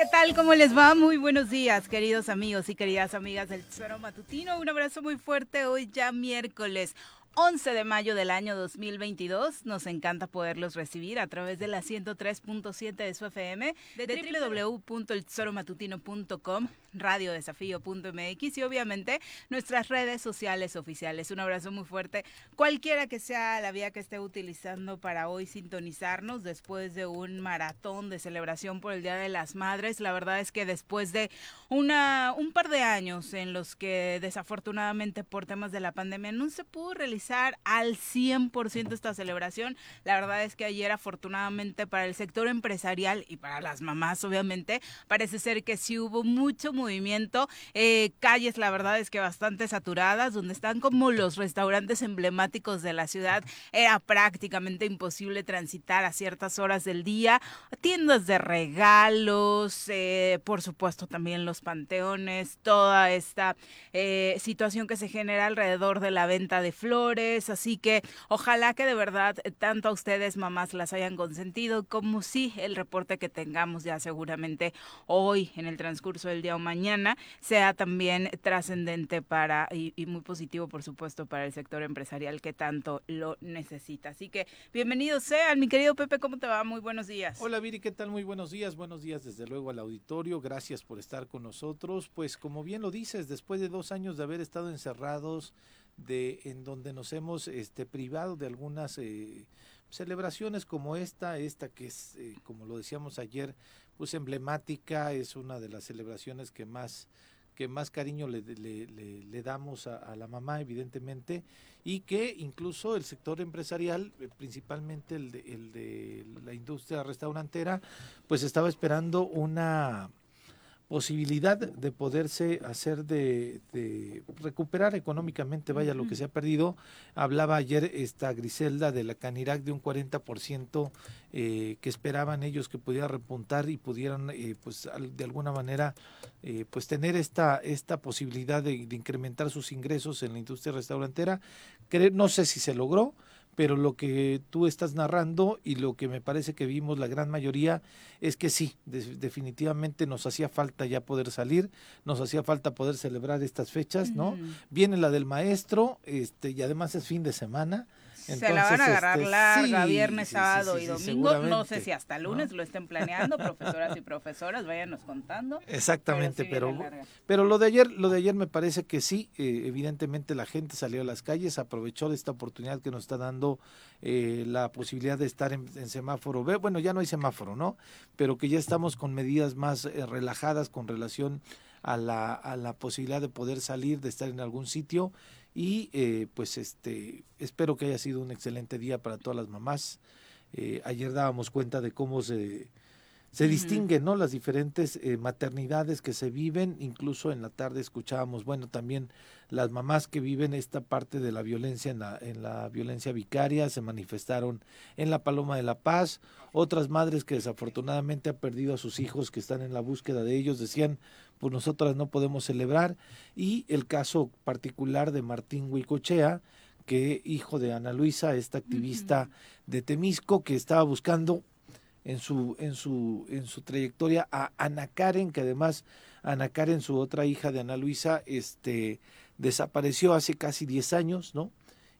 ¿Qué tal? ¿Cómo les va? Muy buenos días, queridos amigos y queridas amigas del Tesoro Matutino. Un abrazo muy fuerte hoy ya miércoles 11 de mayo del año 2022. Nos encanta poderlos recibir a través de la 103.7 de su FM, de www.eltesoromatutino.com, radiodesafío.mx y obviamente nuestras redes sociales oficiales. Un abrazo muy fuerte, cualquiera que sea la vía que esté utilizando para hoy sintonizarnos después de un maratón de celebración por el Día de las Madres. La verdad es que después de una, un par de años en los que desafortunadamente por temas de la pandemia no se pudo realizar al 100% esta celebración. La verdad es que ayer afortunadamente para el sector empresarial y para las mamás obviamente parece ser que sí hubo mucho movimiento. Eh, calles la verdad es que bastante saturadas, donde están como los restaurantes emblemáticos de la ciudad. Era prácticamente imposible transitar a ciertas horas del día. Tiendas de regalos, eh, por supuesto también los panteones, toda esta eh, situación que se genera alrededor de la venta de flores así que ojalá que de verdad eh, tanto a ustedes mamás las hayan consentido como sí el reporte que tengamos ya seguramente hoy en el transcurso del día o mañana sea también trascendente para y, muy positivo por supuesto para el sector empresarial que tanto lo necesita. Así que bienvenidos sean, mi querido Pepe, ¿cómo te va? Muy buenos días. Hola Viri, ¿qué tal? Muy buenos días, buenos días desde luego al auditorio, gracias por estar con nosotros. Pues como bien lo dices, después de dos años de haber estado encerrados, de en donde nos hemos este, privado de algunas eh, celebraciones como esta, esta que es, eh, como lo decíamos ayer, pues emblemática, es una de las celebraciones que más que más cariño le, le, le, damos a, la mamá, evidentemente, y que incluso el sector empresarial, eh, principalmente el de, el de la industria restaurantera, pues estaba esperando una posibilidad de poderse hacer de, recuperar económicamente, vaya, lo que se ha perdido. Hablaba ayer esta Griselda de la Canirac de un 40% eh, que esperaban ellos que pudiera repuntar y pudieran, eh, pues, de alguna manera, eh, pues, tener esta, esta posibilidad de, de, incrementar sus ingresos en la industria restaurantera. no sé si se logró, pero lo que tú estás narrando y lo que me parece que vimos la gran mayoría es que sí, definitivamente nos hacía falta ya poder salir, nos hacía falta poder celebrar estas fechas, ¿no? Viene la del maestro, este, y además es fin de semana, se la van a agarrar este, larga, viernes, sábado y domingo. No sé si hasta lunes lo estén planeando, profesoras y profesoras, váyanos contando. Exactamente, pero, pero, lo de ayer, lo de ayer me parece que sí, eh, evidentemente la gente salió a las calles, aprovechó esta oportunidad que nos está dando eh, la posibilidad de estar en, semáforo B. Bueno, ya no hay semáforo, ¿no? Pero que ya estamos con medidas más eh, relajadas con relación a la, a la posibilidad de poder salir, de estar en algún sitio y eh, pues este espero que haya sido un excelente día para todas las mamás. Eh, ayer dábamos cuenta de cómo se, se distinguen ¿no? las diferentes eh, maternidades que se viven, incluso en la tarde escuchábamos, bueno, también las mamás que viven esta parte de la violencia en la, en la violencia vicaria se manifestaron en la Paloma de la Paz, otras madres que desafortunadamente han perdido a sus hijos que están en la búsqueda de ellos decían, pues nosotras no podemos celebrar, y el caso particular de Martín Huicochea, que hijo de Ana Luisa, esta activista de Temisco, que estaba buscando en su, en su, en su trayectoria a Ana Karen, que además Ana Karen, su otra hija de Ana Luisa, este, desapareció hace casi 10 años, ¿no?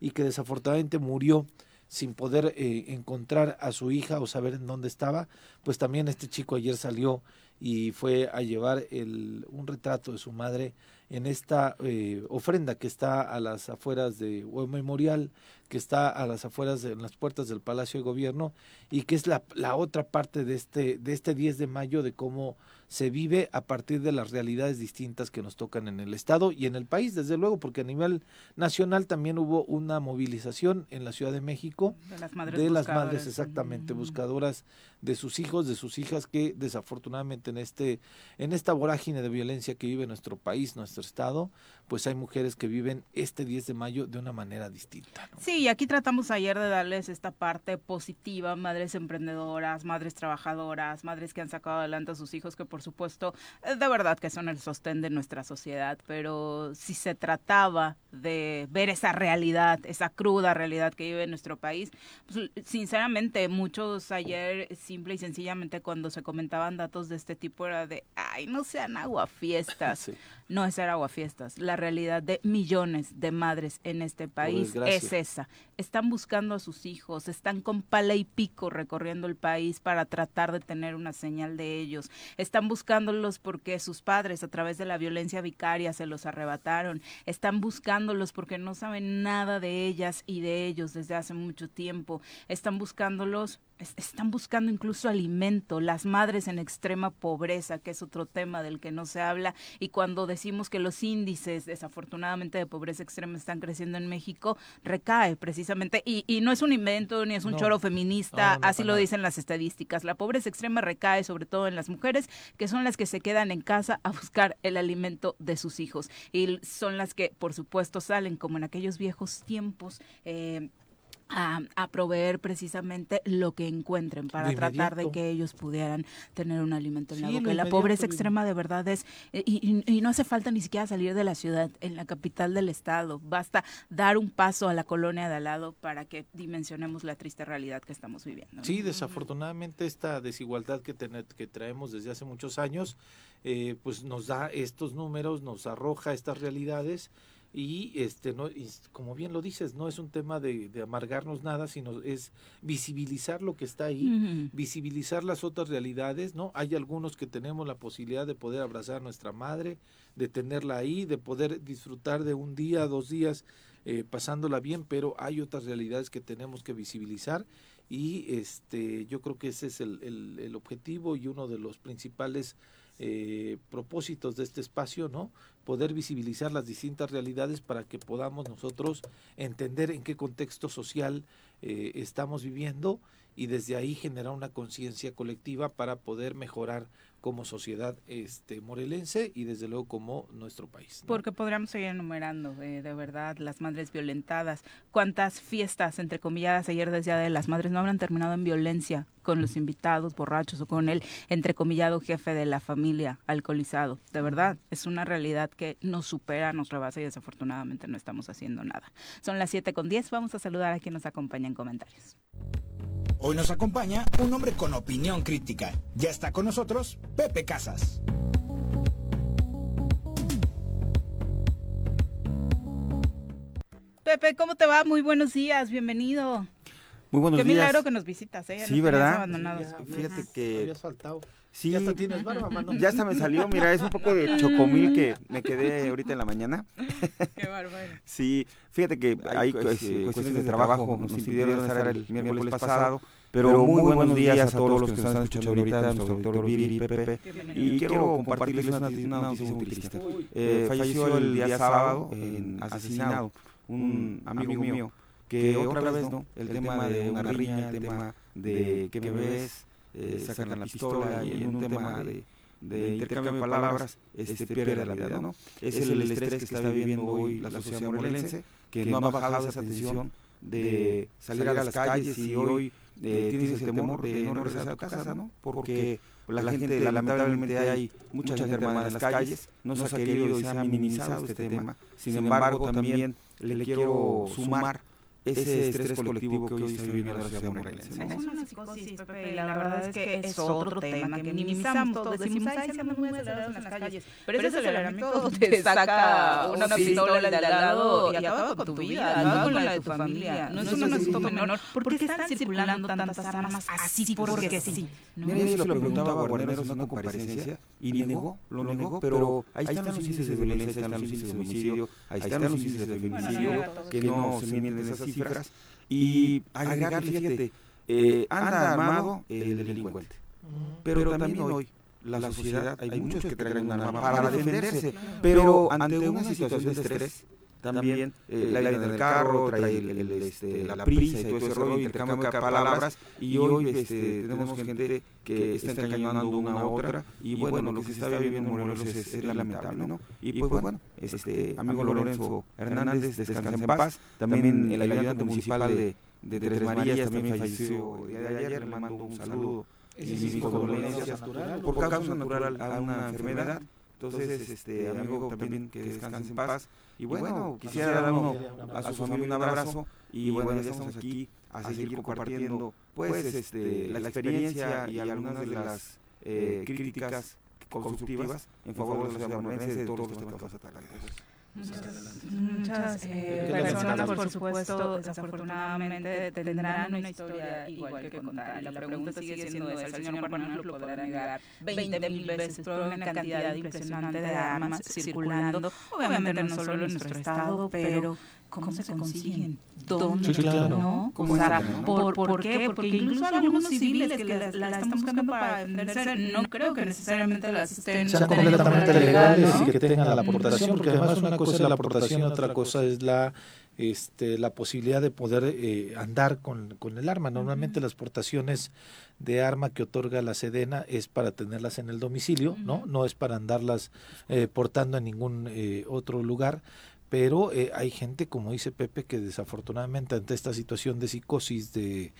Y que desafortunadamente murió sin poder eh, encontrar a su hija o saber en dónde estaba, pues también este chico ayer salió y fue a llevar el, un retrato de su madre en esta eh, ofrenda que está a las afueras de, o memorial que está a las afueras de en las puertas del Palacio de Gobierno y que es la, la otra parte de este, de este 10 de mayo de cómo se vive a partir de las realidades distintas que nos tocan en el Estado y en el país, desde luego, porque a nivel nacional también hubo una movilización en la Ciudad de México de las madres, de las madres exactamente, buscadoras de sus hijos, de sus hijas que desafortunadamente en este en esta vorágine de violencia que vive nuestro país, nuestro estado, pues hay mujeres que viven este 10 de mayo de una manera distinta. Sí, y aquí tratamos ayer de darles esta parte positiva, madres emprendedoras, madres trabajadoras, madres que han sacado adelante a sus hijos, que por supuesto, eh, de verdad que son el sostén de nuestra sociedad, pero si se trataba de ver esa realidad, esa cruda realidad que vive nuestro país, pues, sinceramente muchos ayer simple y sencillamente cuando se comentaban datos de este tipo era de, ay, no sean aguafiestas. No es ser aguafiestas. La realidad de millones de madres en este país es esa. Están buscando a sus hijos, están con pala y pico recorriendo el país para tratar de tener una señal de ellos. Están buscándolos porque sus padres a través de la violencia vicaria se los arrebataron. Están buscándolos porque no saben nada de ellas y de ellos desde hace mucho tiempo. Están buscándolos están buscando incluso alimento, las madres en extrema pobreza, que es otro tema del que no se habla, y cuando decimos que los índices desafortunadamente de pobreza extrema están creciendo en México, recae precisamente, y, y no es un invento ni es un choro feminista, así lo dicen las estadísticas, la pobreza extrema recae sobre todo en las mujeres, que son las que se quedan en casa a buscar el alimento de sus hijos, y son las que por supuesto salen como en aquellos viejos tiempos. Eh, a, proveer precisamente lo que encuentren para tratar de que ellos pudieran tener un alimento en la boca. La pobreza extrema de verdad es, eh, y, no hace falta ni siquiera salir de la ciudad, en la capital del estado, basta dar un paso a la colonia de al lado para que dimensionemos la triste realidad que estamos viviendo. Sí, desafortunadamente esta desigualdad que, que traemos desde hace muchos años, eh, pues nos da estos números, nos arroja estas realidades y este no como bien lo dices no es un tema de, amargarnos nada sino es visibilizar lo que está ahí visibilizar las otras realidades no hay algunos que tenemos la posibilidad de poder abrazar a nuestra madre de tenerla ahí de poder disfrutar de un día dos días eh, pasándola bien pero hay otras realidades que tenemos que visibilizar y este yo creo que ese es el, el, el objetivo y uno de los principales eh, propósitos de este espacio, ¿no? Poder visibilizar las distintas realidades para que podamos nosotros entender en qué contexto social eh, estamos viviendo y desde ahí generar una conciencia colectiva para poder mejorar como sociedad este morelense y desde luego como nuestro país. Porque podríamos seguir enumerando, eh, de verdad, las madres violentadas. ¿Cuántas fiestas, entre comilladas, ayer decía de las madres no habrán terminado en violencia con los invitados borrachos o con el entrecomillado jefe de la familia alcoholizado? De verdad, es una realidad que nos supera, nos rebasa y desafortunadamente no estamos haciendo nada. Son las 7 con 10, vamos a saludar a quien nos acompaña en comentarios. Hoy nos acompaña un hombre con opinión crítica. Ya está con nosotros Pepe Casas. Pepe, ¿cómo te va? Muy buenos días, bienvenido. Muy buenos días. Qué milagro que nos visitas, ¿eh? Sí, ¿verdad? Fíjate que... Habías faltado. Sí, ya hasta tienes barba, mano. Ya hasta me salió, mira, es un poco de chocomil que me quedé ahorita en la mañana. Qué bárbaro. Sí, fíjate que hay pues, eh, cuestiones de trabajo, nos impidieron estar el miércoles pasado, pero muy buenos días a todos los que nos están escuchando ahorita, nuestro doctor Viri, Pepe, y quiero compartirles una, una noticia muy triste. Eh, falleció el día sábado, en, asesinado, un amigo mío, que otra vez, ¿no? El tema de una riña, el tema de qué me ves, eh, sacan la pistola y en un tema de, de intercambio de palabras este, este pierde la vida, ¿no? Es el estrés que está viviendo hoy la sociedad morelense, que no ha bajado esa tensión de salir a las calles y hoy eh, tienes el temor de no regresar a tu casa, ¿no? Porque la gente, lamentablemente hay mucha gente hermana en las calles, no se ha querido y se ha minimizado este tema. Sin embargo, también le quiero sumar ese estrés colectivo que hoy está viviendo la sociedad morelense. Es una psicosis, Pepe, la verdad es que es otro tema que minimizamos todos. Decimos, ay, se muy acelerados en las calles. Pero ese aceleramiento te saca una pistola de al lado y acaba con tu vida, acaba con la de tu familia. No es un asunto menor. ¿Por qué están circulando tantas armas así porque sí? Mira, yo se lo preguntaba a Guarneros en una comparecencia y negó, lo negó, pero ahí están los índices de violencia, ahí están los índices de homicidio, ahí están los índices de feminicidio, que no se miden esas cifras y agregar, fíjate, eh, anda armado el delincuente. Pero también hoy la sociedad, hay muchos que traen una arma para defenderse, pero ante una situación de estrés, también eh, la ida en el carro, trae el, este, la prisa y todo ese rollo, intercambio de palabras, y hoy este, tenemos gente que está engañando una a otra, y bueno, lo que se está viviendo en Morelos es, es lamentable, ¿no? Y pues bueno, este amigo Lorenzo Hernández, descansa en paz, también el ayudante municipal de, de Tres Marías también falleció el día de ayer, le mando un saludo. y mis condolencias por causa natural. a una enfermedad, entonces, este, este amigo, también que descanse en paz. Y bueno, quisiera dar a su familia un abrazo. Y bueno, ya estamos aquí a seguir compartiendo pues, pues este, la experiencia y algunas de las eh, críticas constructivas en favor de los ciudadanos de todos los que vamos a Muchas, eh, personas, por supuesto, desafortunadamente tendrán una historia igual que contar. La pregunta sigue siendo esa. El señor Guarnero lo podrá negar. 20 mil veces, una cantidad impresionante de armas circulando, obviamente no solo en nuestro estado, pero cómo se consiguen, dónde, sí, claro. ¿no? O sea, ¿por, ¿por qué? Porque incluso algunos civiles que las, la están buscando para venderse, no creo que necesariamente las estén... Sean completamente legales y que tengan la aportación, porque además una cosa es la aportación y otra cosa es la este, la posibilidad de poder eh, andar con, con, el arma. Normalmente las portaciones de arma que otorga la Sedena es para tenerlas en el domicilio, ¿no? No es para andarlas eh, portando en ningún eh, otro lugar pero eh, hay gente, como dice Pepe, que desafortunadamente ante esta situación de psicosis, de,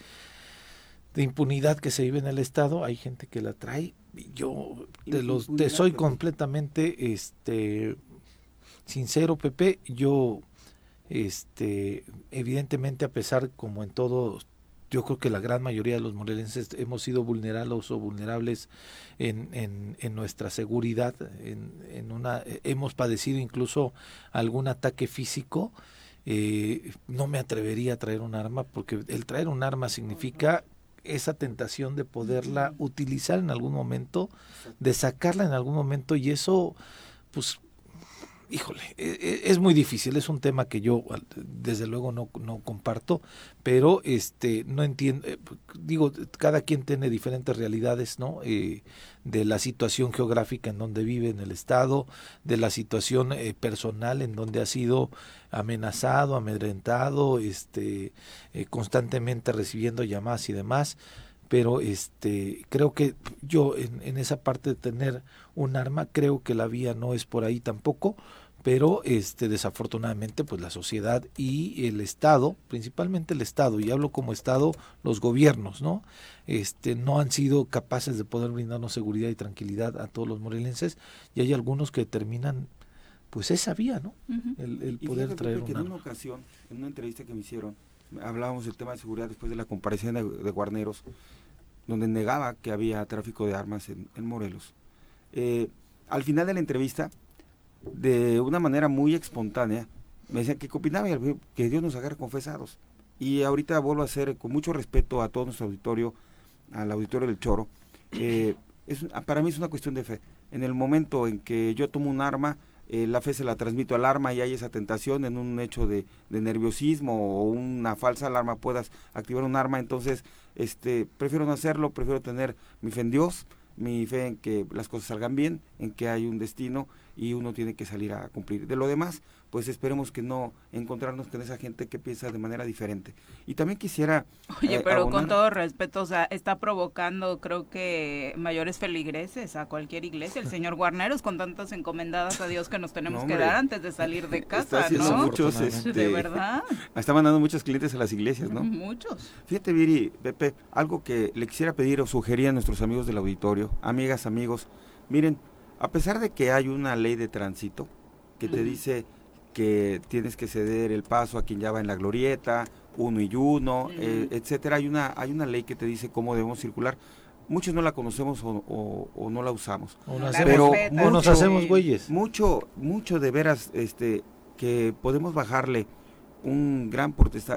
de impunidad que se vive en el Estado, hay gente que la trae. Yo te, los, te soy completamente este, sincero, Pepe, yo este, evidentemente a pesar como en todo yo creo que la gran mayoría de los morelenses hemos sido vulnerados o vulnerables en, en, en nuestra seguridad, en, en, una, hemos padecido incluso algún ataque físico. Eh, no me atrevería a traer un arma porque el traer un arma significa esa tentación de poderla utilizar en algún momento, de sacarla en algún momento y eso pues híjole, e, e, es muy difícil, es un tema que yo desde luego no, no comparto, pero este no entiendo, eh, digo, cada quien tiene diferentes realidades, ¿no? Eh, de la situación geográfica en donde vive en el estado, de la situación eh, personal en donde ha sido amenazado, amedrentado, este, constantemente recibiendo llamadas y demás pero este creo que yo en, en, esa parte de tener un arma creo que la vía no es por ahí tampoco pero este desafortunadamente pues la sociedad y el estado principalmente el estado y hablo como estado los gobiernos no este no han sido capaces de poder brindarnos seguridad y tranquilidad a todos los morelenses y hay algunos que determinan pues esa vía no el, poder traer una... en una ocasión en una entrevista que me hicieron hablábamos del tema de seguridad después de la comparación de, Guarneros donde negaba que había tráfico de armas en, Morelos. Eh, al final de la entrevista de una manera muy espontánea, me decían que opinaba que Dios nos agarre confesados. Y ahorita vuelvo a hacer con mucho respeto a todo nuestro auditorio, al auditorio del Choro. Eh, es, para mí es una cuestión de fe. En el momento en que yo tomo un arma, eh, la fe se la transmito al arma y hay esa tentación en un hecho de, nerviosismo o una falsa alarma puedas activar un arma, entonces este prefiero no hacerlo, prefiero tener mi fe en Dios, mi fe en que las cosas salgan bien, en que hay un destino y uno tiene que salir a cumplir. De lo demás, pues esperemos que no encontrarnos con esa gente que piensa de manera diferente. Y también quisiera... Oye, eh, pero con todo respeto, o sea, está provocando creo que mayores feligreses a cualquier iglesia. El señor Guarneros con tantas encomendadas a Dios que nos tenemos que dar antes de salir de casa, ¿no? Muchos, este, de verdad. Está mandando muchos clientes a las iglesias, ¿no? Muchos. Fíjate, Viri, Pepe, algo que le quisiera pedir o sugerir a nuestros amigos del auditorio, amigas, amigos, miren, a pesar de que hay una ley de tránsito que te dice que tienes que ceder el paso a quien ya va en la glorieta, uno y uno, eh, etcétera, hay una, hay una ley que te dice cómo debemos circular. Muchos no la conocemos o, no la usamos. O, pero nos hacemos güeyes. Mucho, mucho de veras este, que podemos bajarle un gran,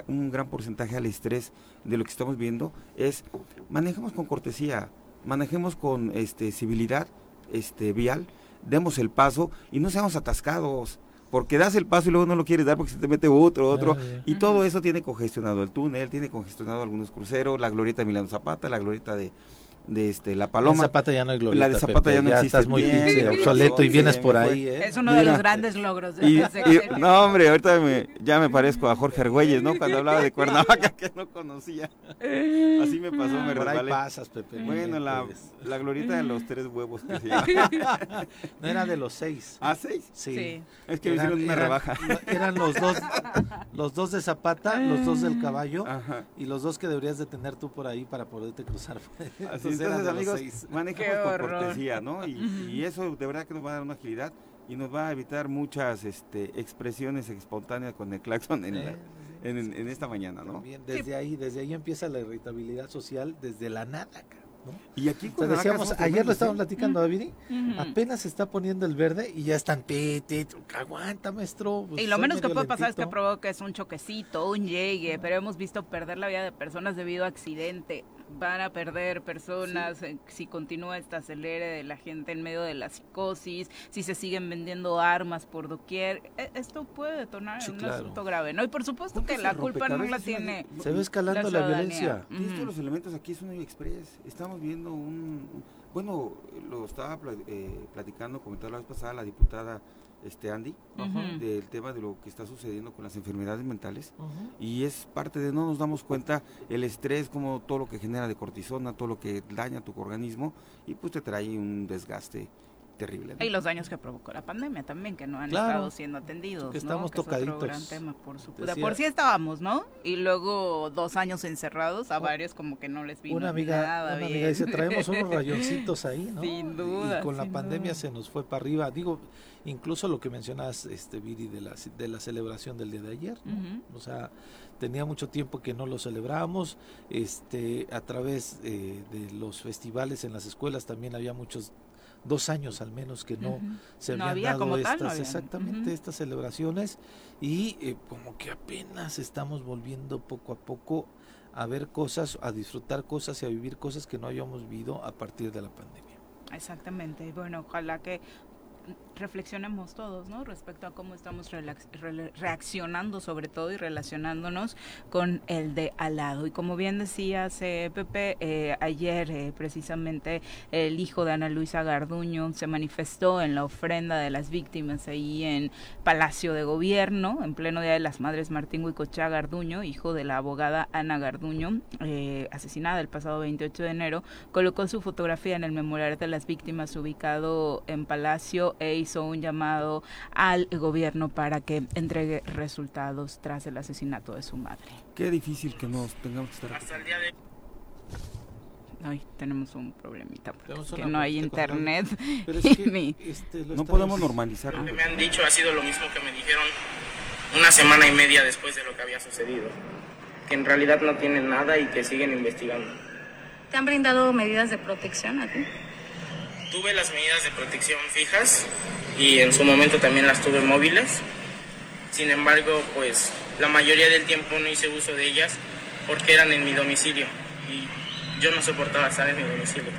un gran porcentaje al estrés de lo que estamos viendo es manejemos con cortesía, manejemos con este, civilidad este, vial, demos el paso y no seamos atascados. Porque das el paso y luego no lo quieres dar porque se te mete otro, otro. Y todo eso tiene congestionado el túnel, tiene congestionado algunos cruceros, la glorieta de Milano Zapata, la glorieta de, de este la paloma. La Zapata ya no hay glorieta. La de Zapata ya no existe. Estás muy obsoleto y vienes por ahí. ¿eh? Es uno de los grandes logros. De y, no, hombre, ahorita me, ya me parezco a Jorge Argüelles, ¿no? Cuando hablaba de Cuernavaca que no conocía. Así me pasó, me Por ahí pasas, Pepe. Bueno, la, la glorieta de los tres huevos que se llama. No era de los seis. ¿Ah, seis? Sí. Es que me hicieron una rebaja. Eran los dos, los dos de Zapata, los dos del caballo y los dos que deberías de tener tú por ahí para poderte cruzar. Así entonces, amigos, manejemos con cortesía, ¿no? Y, eso de verdad que nos va a dar una agilidad y nos va a evitar muchas este, expresiones espontáneas con el claxon en, en, esta mañana, ¿no? desde ahí, desde ahí empieza la irritabilidad social, desde la nada, y aquí decíamos, ayer lo estábamos platicando, David, apenas se está poniendo el verde y ya están, aguanta, maestro. Pues, y lo menos que puede pasar es que provoques un choquecito, un llegue, pero hemos visto perder la vida de personas debido a accidente van a perder personas eh, si continúa esta acelere de la gente en medio de la psicosis, si se siguen vendiendo armas por doquier. E, esto puede detonar un asunto grave, ¿no? Y por supuesto que la culpa no la tiene. Se ve escalando la, violencia. Estos los elementos aquí es un express. Estamos viendo un. Bueno, lo estaba eh, platicando, comentando la vez pasada la diputada este Andy del tema de lo que está sucediendo con las enfermedades mentales. Y es parte de no nos damos cuenta el estrés como todo lo que genera de cortisona todo lo que daña tu organismo y pues te trae un desgaste terrible. Y los daños que provocó la pandemia también, que no han estado siendo atendidos. Que estamos tocaditos. gran tema, por supuesto. por sí estábamos, ¿no? Y luego dos años encerrados, a varios como que no les vino una amiga, nada una amiga dice, traemos unos rayoncitos ahí, ¿no? Sin duda. Y con la pandemia se nos fue para arriba. Digo, incluso lo que mencionas, este, Viri, de la, de la celebración del día de ayer, O sea, tenía mucho tiempo que no lo celebrábamos, este, a través eh, de los festivales en las escuelas también había muchos dos años al menos que no se habían dado estas, exactamente estas celebraciones y eh, como que apenas estamos volviendo poco a poco a ver cosas, a disfrutar cosas y a vivir cosas que no habíamos vivido a partir de la pandemia. Exactamente, bueno, ojalá que reflexionemos todos, ¿no? Respecto a cómo estamos reaccionando sobre todo y relacionándonos con el de al lado. Y como bien decías, eh, Pepe, eh, ayer eh, precisamente el hijo de Ana Luisa Garduño se manifestó en la ofrenda de las víctimas ahí en Palacio de Gobierno, en pleno Día de las Madres Martín Huicochá Garduño, hijo de la abogada Ana Garduño, asesinada el pasado 28 de enero, colocó su fotografía en el memorial de las víctimas ubicado en Palacio e hizo un llamado al gobierno para que entregue resultados tras el asesinato de su madre. Qué difícil que nos tengamos que estar. Hasta el día de Ay, tenemos un problemita porque no hay internet. Este, no podemos normalizar. Lo que me han dicho ha sido lo mismo que me dijeron una semana y media después de lo que había sucedido. Que en realidad no tienen nada y que siguen investigando. ¿Te han brindado medidas de protección a ti? Tuve las medidas de protección fijas y en su momento también las tuve móviles. Sin embargo, pues la mayoría del tiempo no hice uso de ellas porque eran en mi domicilio y yo no soportaba estar en mi domicilio.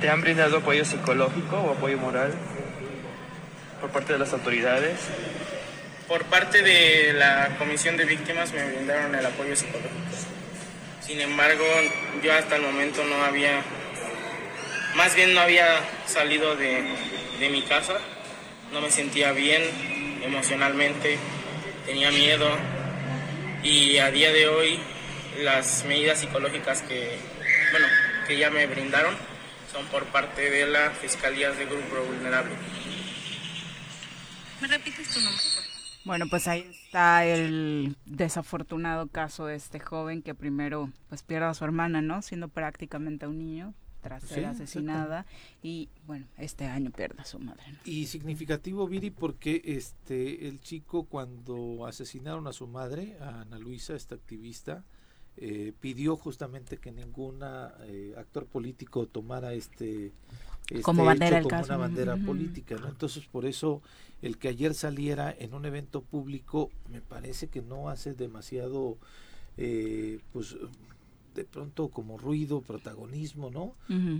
¿Te han brindado apoyo psicológico o apoyo moral por parte de las autoridades? Por parte de la Comisión de Víctimas me brindaron el apoyo psicológico. Sin embargo, yo hasta el momento no había más bien no había salido de, mi casa, no me sentía bien emocionalmente, tenía miedo y a día de hoy las medidas psicológicas que, bueno, que ya me brindaron son por parte de la Fiscalía de Grupo Vulnerable. ¿Me repites tu nombre? Bueno, pues ahí está el desafortunado caso de este joven que primero pues pierde a su hermana, ¿no? Siendo prácticamente un niño, tras ser asesinada y bueno, este año pierde a su madre. Y significativo, Viri, porque este el chico cuando asesinaron a su madre, a Ana Luisa, esta activista, eh, pidió justamente que ninguna eh, actor político tomara este, este como bandera como una bandera política, ¿no? Entonces por eso el que ayer saliera en un evento público me parece que no hace demasiado eh, pues de pronto como ruido, protagonismo, ¿no?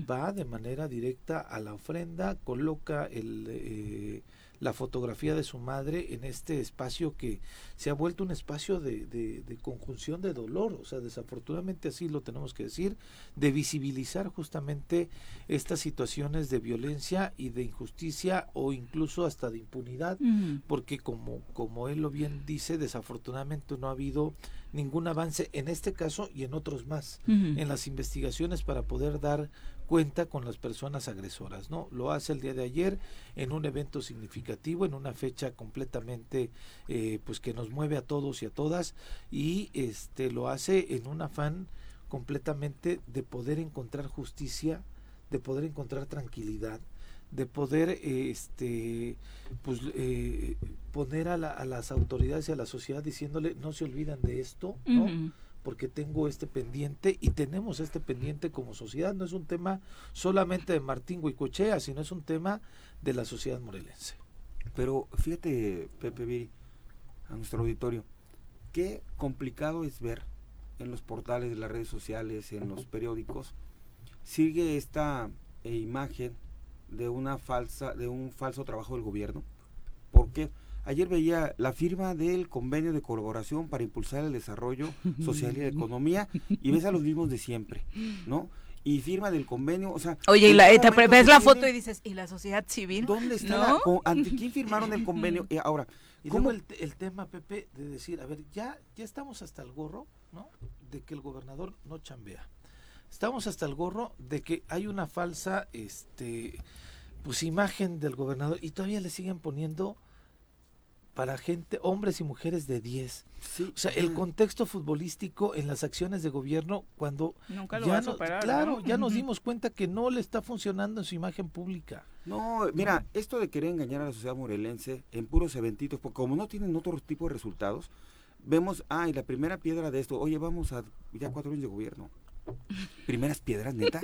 Va de manera directa a la ofrenda, coloca el, eh, la fotografía de su madre en este espacio que se ha vuelto un espacio de, de, conjunción de dolor, o sea, desafortunadamente así lo tenemos que decir, de visibilizar justamente estas situaciones de violencia y de injusticia o incluso hasta de impunidad, porque como, como él lo bien dice, desafortunadamente no ha habido ningún avance en este caso y en otros más. En las investigaciones para poder dar cuenta con las personas agresoras, ¿no? Lo hace el día de ayer en un evento significativo, en una fecha completamente, eh, pues que nos mueve a todos y a todas y este lo hace en un afán completamente de poder encontrar justicia, de poder encontrar tranquilidad, de poder este pues eh, poner a, las autoridades y a la sociedad diciéndole no se olvidan de esto ¿no? Porque tengo este pendiente y tenemos este pendiente como sociedad. No es un tema solamente de Martín Huicochea sino es un tema de la sociedad morelense. Pero fíjate Pepe Viri a nuestro auditorio qué complicado es ver en los portales de las redes sociales en los periódicos sigue esta eh, imagen de una falsa, de un falso trabajo del gobierno. Porque ayer veía la firma del convenio de colaboración para impulsar el desarrollo social y la economía y ves a los mismos de siempre, ¿no? y firma del convenio, o sea... Oye, y la, te ves la foto y dices, ¿y la sociedad civil? ¿Dónde está? ¿Ante quién firmaron el convenio? Eh, ahora, y ¿cómo el, el, tema, Pepe, de decir, a ver, ya, ya estamos hasta el gorro, ¿no? De que el gobernador no chambea. Estamos hasta el gorro de que hay una falsa, este, pues imagen del gobernador y todavía le siguen poniendo para gente, hombres y mujeres de 10. Sí. O sea, el contexto futbolístico en las acciones de gobierno cuando Nunca lo ya no, claro, ya nos dimos cuenta que no le está funcionando en su imagen pública. No, mira, esto de querer engañar a la sociedad morelense en puros eventitos, porque como no tienen otro tipo de resultados, vemos, ay, la primera piedra de esto, oye, vamos a ya cuatro años de gobierno primeras piedras, neta.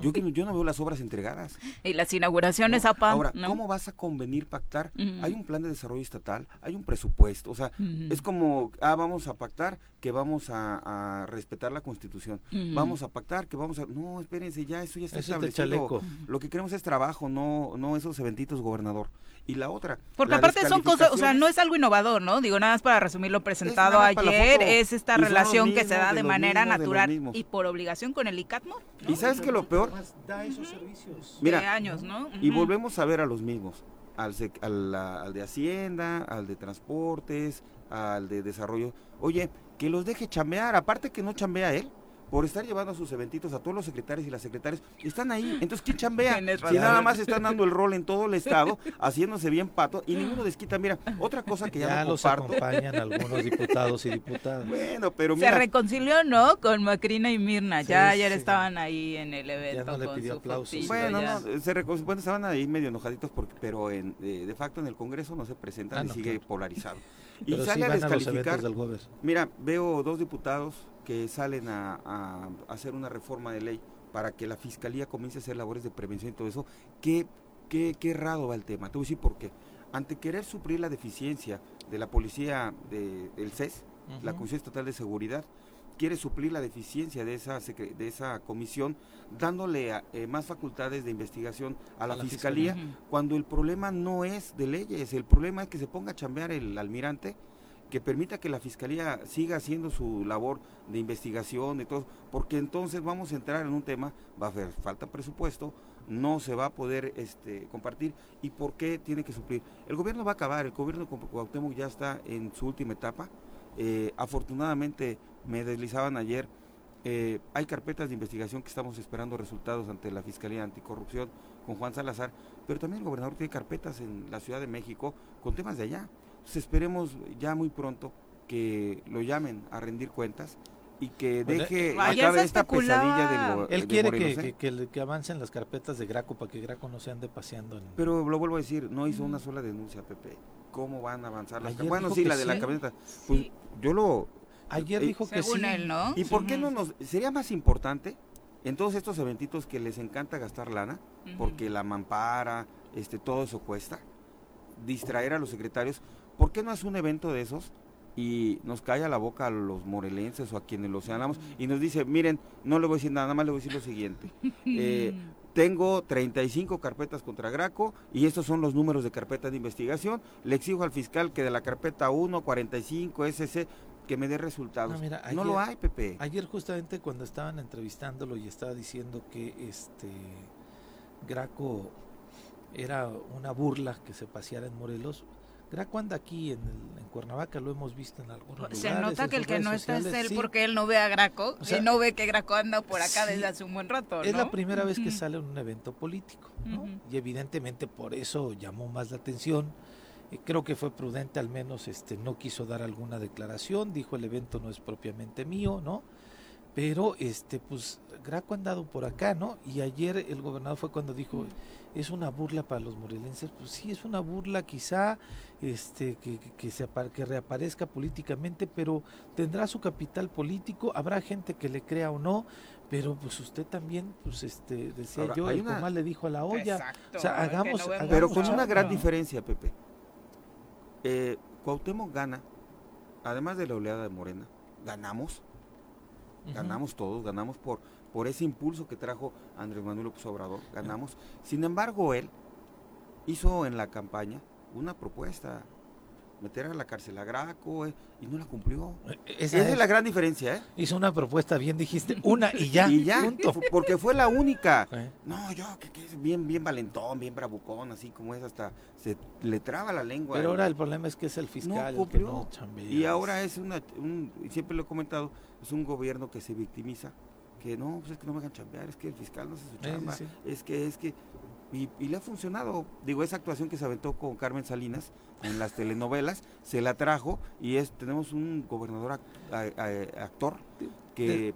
Yo, yo no veo las obras entregadas. Y las inauguraciones, APA. Ahora, ¿cómo vas a convenir, pactar? Hay un plan de desarrollo estatal, hay un presupuesto. O sea, es como, ah, vamos a pactar que vamos a, respetar la constitución. Vamos a pactar que vamos a. No, espérense, ya eso ya está establecido. Lo que queremos es trabajo, no, no esos eventitos, gobernador. Y la otra. Porque aparte son cosas, o sea, no es algo innovador, ¿no? Digo, nada más para resumir lo presentado ayer, es esta relación que se da de, manera natural y por obligación con el ICATMO. Y sabes que lo peor. Da esos servicios. Mira, años, ¿no? Y volvemos a ver a los mismos. Al, al, de Hacienda, al de Transportes, al de Desarrollo. Oye, que los deje chambear, aparte que no chambea él por estar llevando a sus eventitos a todos los secretarios y las secretarias, están ahí. Entonces, ¿quién chambea? Si nada más están dando el rol en todo el estado, haciéndose bien pato, y ninguno desquita. Mira, otra cosa que ya, ya no los acompañan algunos diputados y diputadas. Bueno, pero mira. Se reconcilió, ¿no? Con Macrina y Mirna. ya ayer estaban ahí en el evento. Ya no le pidió aplausos. Bueno, no, se bueno, estaban ahí medio enojaditos, porque, pero en, eh, de facto en el Congreso no se presentan ah, y sigue polarizado. Y sale a descalificar. Mira, veo dos diputados que salen a, hacer una reforma de ley para que la fiscalía comience a hacer labores de prevención y todo eso, qué, qué, qué errado va el tema. Te voy a decir por qué. Ante querer suplir la deficiencia de la policía del CES, la Comisión Estatal de Seguridad, quiere suplir la deficiencia de esa, de esa comisión dándole eh, más facultades de investigación a la, fiscalía, cuando el problema no es de leyes, el problema es que se ponga a chambear el almirante que permita que la fiscalía siga haciendo su labor de investigación y todo, porque entonces vamos a entrar en un tema, va a haber falta presupuesto, no se va a poder este, compartir y por qué tiene que suplir. El gobierno va a acabar, el gobierno de Cuauhtémoc ya está en su última etapa. Eh, afortunadamente me deslizaban ayer, eh, hay carpetas de investigación que estamos esperando resultados ante la Fiscalía Anticorrupción con Juan Salazar, pero también el gobernador tiene carpetas en la Ciudad de México con temas de allá esperemos ya muy pronto que lo llamen a rendir cuentas y que pues, deje eh, acabe esta pesadilla de lo Él quiere que, que, que, avancen las carpetas de Graco para que Graco no se ande paseando. Pero lo vuelvo a decir, no hizo una sola denuncia, Pepe. ¿Cómo van a avanzar las carpetas? Bueno, sí, la de la camioneta. Pues yo lo... Ayer eh, dijo que sí. ¿no? ¿Y por qué no nos... Sería más importante en todos estos eventitos que les encanta gastar lana, porque la mampara, este, todo eso cuesta, distraer a los secretarios, ¿Por qué no es un evento de esos y nos calla la boca a los morelenses o a quienes lo seamos y nos dice, miren, no le voy a decir nada, nada más le voy a decir lo siguiente. Eh, tengo 35 carpetas contra Graco y estos son los números de carpetas de investigación. Le exijo al fiscal que de la carpeta 1, 45, SC, que me dé resultados. No, lo hay, Pepe. Ayer justamente cuando estaban entrevistándolo y estaba diciendo que este Graco era una burla que se paseara en Morelos, Graco anda aquí en, Cuernavaca, lo hemos visto en algunos lugares. Se nota que el que no está es él porque él no ve a Graco y no ve que Graco anda por acá desde hace un buen rato. Es la primera vez que sale en un evento político, Y evidentemente por eso llamó más la atención. Eh, creo que fue prudente, al menos este no quiso dar alguna declaración, dijo el evento no es propiamente mío, ¿no? pero este pues Graco ha andado por acá, ¿no? Y ayer el gobernador fue cuando dijo, es una burla para los morelenses, pues sí, es una burla quizá este, que, que, se, que reaparezca políticamente, pero tendrá su capital político, habrá gente que le crea o no, pero pues usted también, pues este, decía yo, el una... le dijo a la olla, o sea, hagamos, Pero con una gran diferencia, Pepe. Eh, Cuauhtémoc gana, además de la oleada de Morena, ganamos, ganamos todos, ganamos por por ese impulso que trajo Andrés Manuel López Obrador, ganamos. Sin embargo, él hizo en la campaña una propuesta, meter a la cárcel a Graco, eh, y no la cumplió. Esa, es, la gran diferencia, ¿eh? Hizo una propuesta, bien dijiste, una y ya. y ya, porque fue la única. No, yo, que, es bien, bien valentón, bien bravucón, así como es, hasta se le traba la lengua. Pero ahora el problema es que es el fiscal el que no Y ahora es una, un, siempre lo he comentado, es un gobierno que se victimiza que no, pues es que no me hagan chambear, es que el fiscal no hace su chamba, es que, es que, y, le ha funcionado, digo, esa actuación que se aventó con Carmen Salinas en las telenovelas, se la trajo y es, tenemos un gobernador actor que,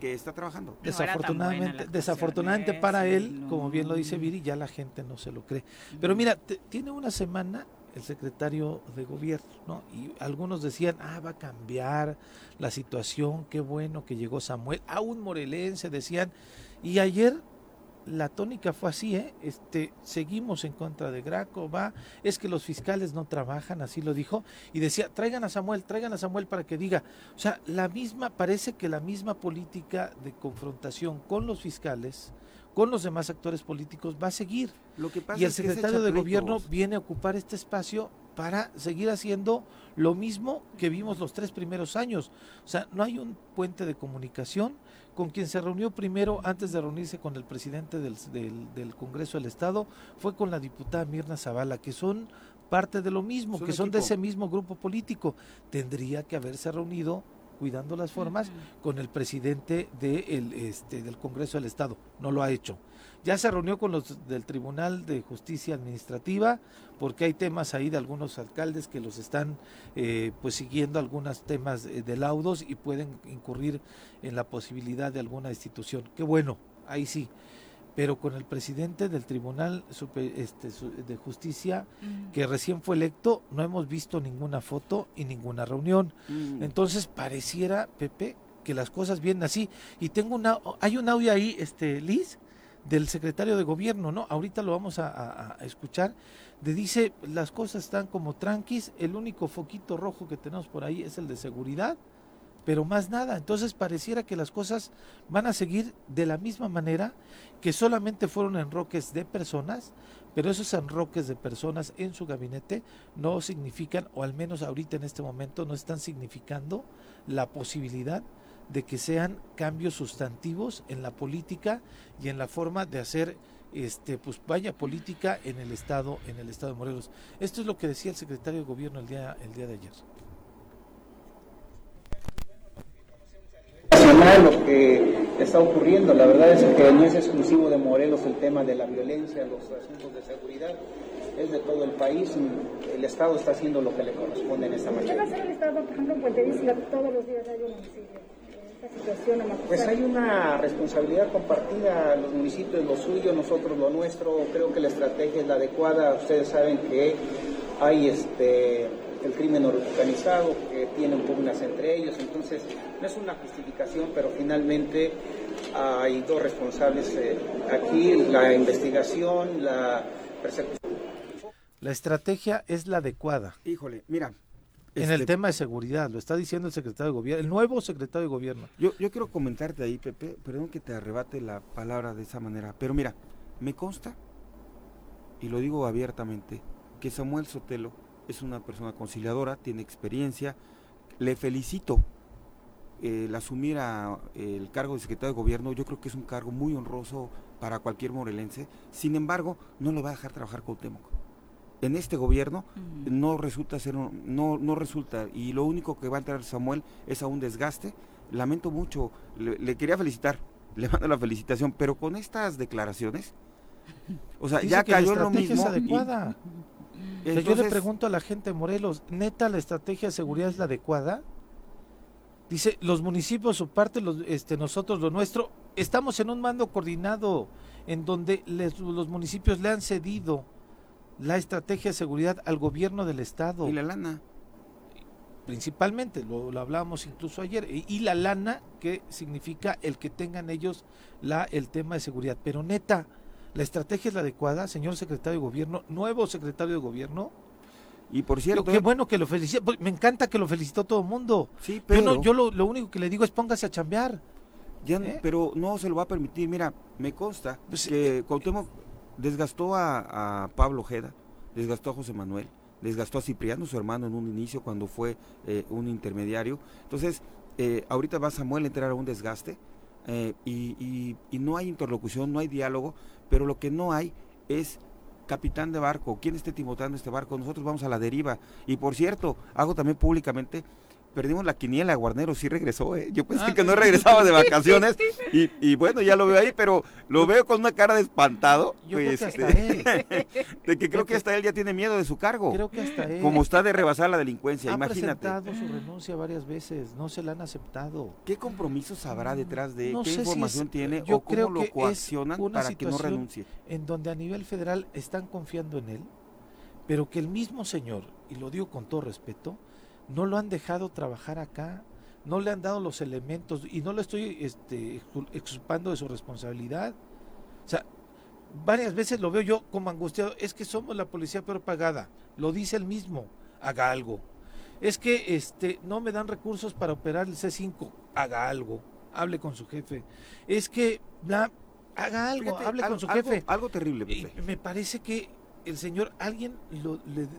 que, está trabajando. Desafortunadamente, desafortunadamente para él, como bien lo dice Viri, ya la gente no se lo cree. Pero mira, tiene una semana el secretario de gobierno, ¿no? Y algunos decían, ah, va a cambiar la situación, qué bueno que llegó Samuel, a un morelense decían, y ayer la tónica fue así, ¿eh? Este, seguimos en contra de Graco, va, es que los fiscales no trabajan, así lo dijo, y decía, traigan a Samuel, traigan a Samuel para que diga, o sea, la misma, parece que la misma política de confrontación con los fiscales, con los demás actores políticos va a seguir. Lo que y el secretario de gobierno viene a ocupar este espacio para seguir haciendo lo mismo que vimos los tres primeros años. O sea, no hay un puente de comunicación con quien se reunió primero antes de reunirse con el presidente del, del, Congreso del Estado, fue con la diputada Mirna Zavala, que son parte de lo mismo, que son de ese mismo grupo político. Tendría que haberse reunido cuidando las formas con el presidente de este, del Congreso del Estado. No lo ha hecho. Ya se reunió con los del Tribunal de Justicia Administrativa porque hay temas ahí de algunos alcaldes que los están eh, pues siguiendo algunos temas de laudos y pueden incurrir en la posibilidad de alguna institución. Qué bueno, ahí sí pero con el presidente del Tribunal este, de Justicia, que recién fue electo, no hemos visto ninguna foto y ninguna reunión. Mm. Entonces pareciera, Pepe, que las cosas vienen así. Y tengo una, hay un audio ahí, este, Liz, del secretario de gobierno, ¿no? Ahorita lo vamos a, escuchar. De dice, las cosas están como tranquis, el único foquito rojo que tenemos por ahí es el de seguridad pero más nada. Entonces pareciera que las cosas van a seguir de la misma manera, que solamente fueron enroques de personas, pero esos enroques de personas en su gabinete no significan, o al menos ahorita en este momento, no están significando la posibilidad de que sean cambios sustantivos en la política y en la forma de hacer este pues vaya política en el estado en el estado de Morelos. Esto es lo que decía el secretario de gobierno el día el día de ayer. lo que está ocurriendo. La verdad es que no es exclusivo de Morelos el tema de la violencia, los asuntos de seguridad, es de todo el país. El Estado está haciendo lo que le corresponde en esta materia. ¿Qué va a hacer el Estado, por ejemplo, en Puente todos los días hay un homicidio? Pues hay una responsabilidad compartida, los municipios lo suyo, nosotros lo nuestro, creo que la estrategia es la adecuada, ustedes saben que hay este el crimen organizado, que tienen pugnas entre ellos. Entonces, no es una justificación, pero finalmente hay dos responsables eh, aquí, la investigación, la persecución. La estrategia es la adecuada. Híjole, mira. En el este tema de seguridad, lo está diciendo el secretario de gobierno, el nuevo secretario de gobierno. Yo, yo quiero comentarte ahí, Pepe, perdón que te arrebate la palabra de esa manera, pero mira, me consta, y lo digo abiertamente, que Samuel Sotelo es una persona conciliadora, tiene experiencia. Le felicito el asumir el cargo de secretario de gobierno, yo creo que es un cargo muy honroso para cualquier morelense. Sin embargo, no lo va a dejar trabajar con Temoc. En este gobierno no resulta ser no, no resulta y lo único que va a entrar Samuel es a un desgaste. Lamento mucho, le, quería felicitar, le mando la felicitación, pero con estas declaraciones, o sea, ya cayó lo mismo. adecuada yo le pregunto a la gente Morelos, ¿neta la estrategia de seguridad es la adecuada? Dice, los municipios su parte, los, este, nosotros lo nuestro. Estamos en un mando coordinado en donde los municipios le han cedido la estrategia de seguridad al gobierno del estado. Y la lana. Principalmente, lo, hablábamos incluso ayer. Y, la lana, que significa el que tengan ellos la, el tema de seguridad. Pero neta, la estrategia es la adecuada, señor secretario de gobierno, nuevo secretario de gobierno y por cierto. Qué bueno que lo felicitó. Pues, me encanta que lo felicitó todo el mundo. Sí, pero. Yo, lo, único que le digo es póngase a chambear. Ya, ¿Eh? Pero no se lo va a permitir. Mira, me consta pues, que eh, Cuauhtémoc desgastó a, Pablo Ojeda, desgastó a José Manuel, desgastó a Cipriano, su hermano, en un inicio cuando fue eh, un intermediario. Entonces, ahorita va Samuel a entrar a un desgaste y, y no hay interlocución, no hay diálogo, pero lo que no hay es capitán de barco, quién esté timotando este barco, nosotros vamos a la deriva. Y por cierto, hago también públicamente perdimos la quiniela, Guarnero sí regresó, ¿eh? yo pensé ah, que no regresaba de vacaciones y, bueno, ya lo veo ahí, pero lo veo con una cara de espantado. Yo creo que hasta él. de que creo que hasta él ya tiene miedo de su cargo. Creo que hasta él. Como está de rebasar la delincuencia, imagínate. Ha presentado su renuncia varias veces, no se la han aceptado. ¿Qué compromisos habrá detrás de qué información tiene o cómo lo coaccionan para que no renuncie? En donde a nivel federal están confiando en él, pero que el mismo señor, y lo digo con todo respeto, no lo han dejado trabajar acá, no le han dado los elementos y no lo estoy este, exculpando de su responsabilidad. O sea, varias veces lo veo yo como angustiado, es que somos la policía peor pagada, lo dice él mismo, haga algo. Es que este no me dan recursos para operar el C5, haga algo, hable con su jefe. Es que haga algo, hable con su jefe. Algo terrible. me parece que el señor, alguien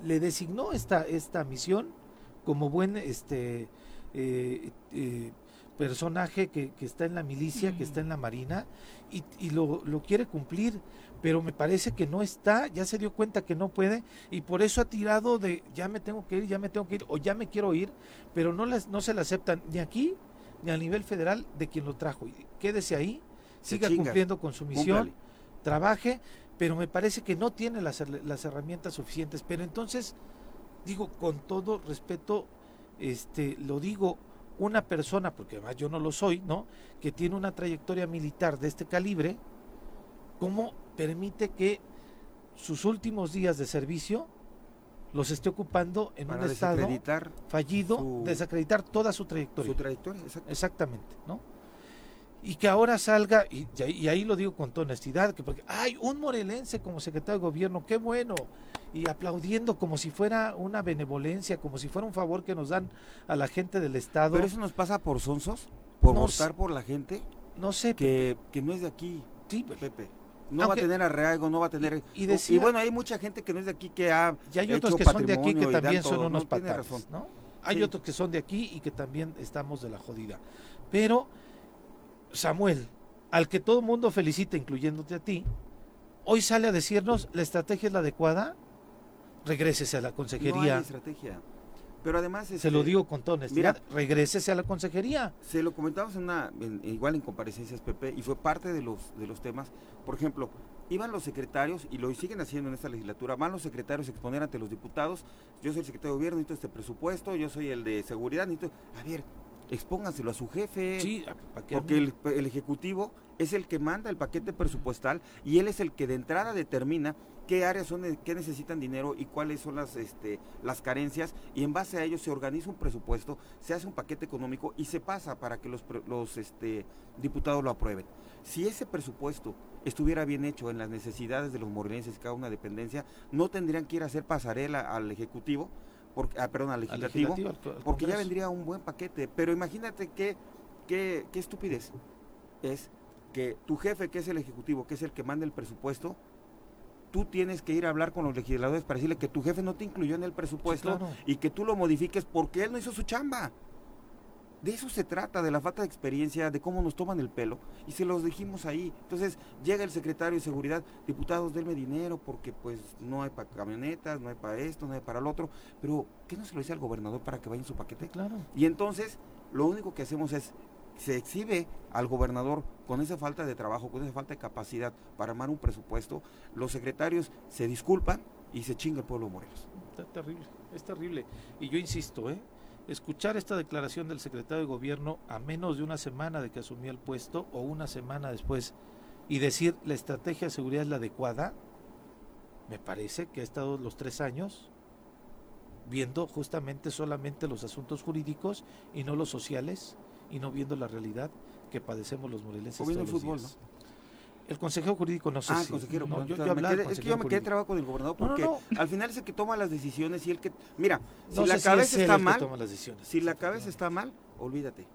le, designó esta, esta misión como buen este eh, eh, personaje que, está en la milicia, que está en la marina y, lo, quiere cumplir, pero me parece que no está, ya se dio cuenta que no puede y por eso ha tirado de ya me tengo que ir, ya me tengo que ir o ya me quiero ir, pero no, las, no se le aceptan ni aquí ni a nivel federal de quien lo trajo. Quédese ahí, siga cumpliendo con su misión, trabaje, pero me parece que no tiene las, las herramientas suficientes. Pero entonces, digo con todo respeto, este, lo digo, una persona, porque además yo no lo soy, ¿no? Que tiene una trayectoria militar de este calibre, ¿cómo permite que sus últimos días de servicio los esté ocupando en un estado fallido, desacreditar toda su trayectoria? Su trayectoria, exactamente, ¿no? y que ahora salga, y, y, ahí lo digo con toda honestidad, que porque hay un morelense como secretario de gobierno, qué bueno, y aplaudiendo como si fuera una benevolencia, como si fuera un favor que nos dan a la gente del Estado. Pero eso nos pasa por sonsos, por votar por la gente. No sé. Que, que no es de aquí. Sí, Pepe. No va a tener arraigo, no va a tener... Y, y, bueno, hay mucha gente que no es de aquí que ha... Y hay otros que son de aquí que también son unos patanes, ¿no? Hay otros que son de aquí y que también estamos de la jodida. Pero Samuel, al que todo el mundo felicita, incluyéndote a ti, hoy sale a decirnos la estrategia es la adecuada, regrésese a la consejería. No estrategia. Pero además... Se lo este, digo con toda honestidad, regrésese a la consejería. Se lo comentamos en una, igual en comparecencias, Pepe, y fue parte de los, de los temas. Por ejemplo, iban los secretarios, y lo siguen haciendo en esta legislatura, van los secretarios a exponer ante los diputados, yo soy el secretario de gobierno, necesito este presupuesto, yo soy el de seguridad, necesito... A ver, expónganselo a su jefe. Sí, porque el, el, Ejecutivo es el que manda el paquete presupuestal y él es el que de entrada determina qué áreas son, qué necesitan dinero y cuáles son las, este, las carencias y en base a ello se organiza un presupuesto, se hace un paquete económico y se pasa para que los, los este, diputados lo aprueben. Si ese presupuesto estuviera bien hecho en las necesidades de los morelenses, cada una dependencia, no tendrían que ir a hacer pasarela al Ejecutivo porque, ah, perdón, al legislativo, porque ya vendría un buen paquete. Pero imagínate qué, qué, qué estupidez es que tu jefe, que es el ejecutivo, que es el que manda el presupuesto, tú tienes que ir a hablar con los legisladores para decirle que tu jefe no te incluyó en el presupuesto y que tú lo modifiques porque él no hizo su chamba. De eso se trata, de la falta de experiencia, de cómo nos toman el pelo. Y se los dijimos ahí. Entonces llega el secretario de Seguridad, diputados, denme dinero porque pues no hay para camionetas, no hay para esto, no hay para lo otro. Pero, ¿qué no se lo dice al gobernador para que vaya en su paquete? Claro. Y entonces, lo único que hacemos es, se exhibe al gobernador con esa falta de trabajo, con esa falta de capacidad para armar un presupuesto. Los secretarios se disculpan y se chinga el pueblo de Morelos. Está terrible, es terrible. Y yo insisto, ¿eh? escuchar esta declaración del secretario de gobierno a menos de una semana de que asumió el puesto o una semana después y decir la estrategia de seguridad es la adecuada, me parece que ha estado los tres años viendo justamente solamente los asuntos jurídicos y no los sociales y no viendo la realidad que padecemos los morelenses. O viendo el fútbol, ¿no? El consejero jurídico no sé ah, si. consejero, no, yo, yo me quedé, es que yo me quedé trabajo con el gobernador porque al final es el que toma las decisiones y el que mira, si la cabeza está mal, si la cabeza está mal, olvídate.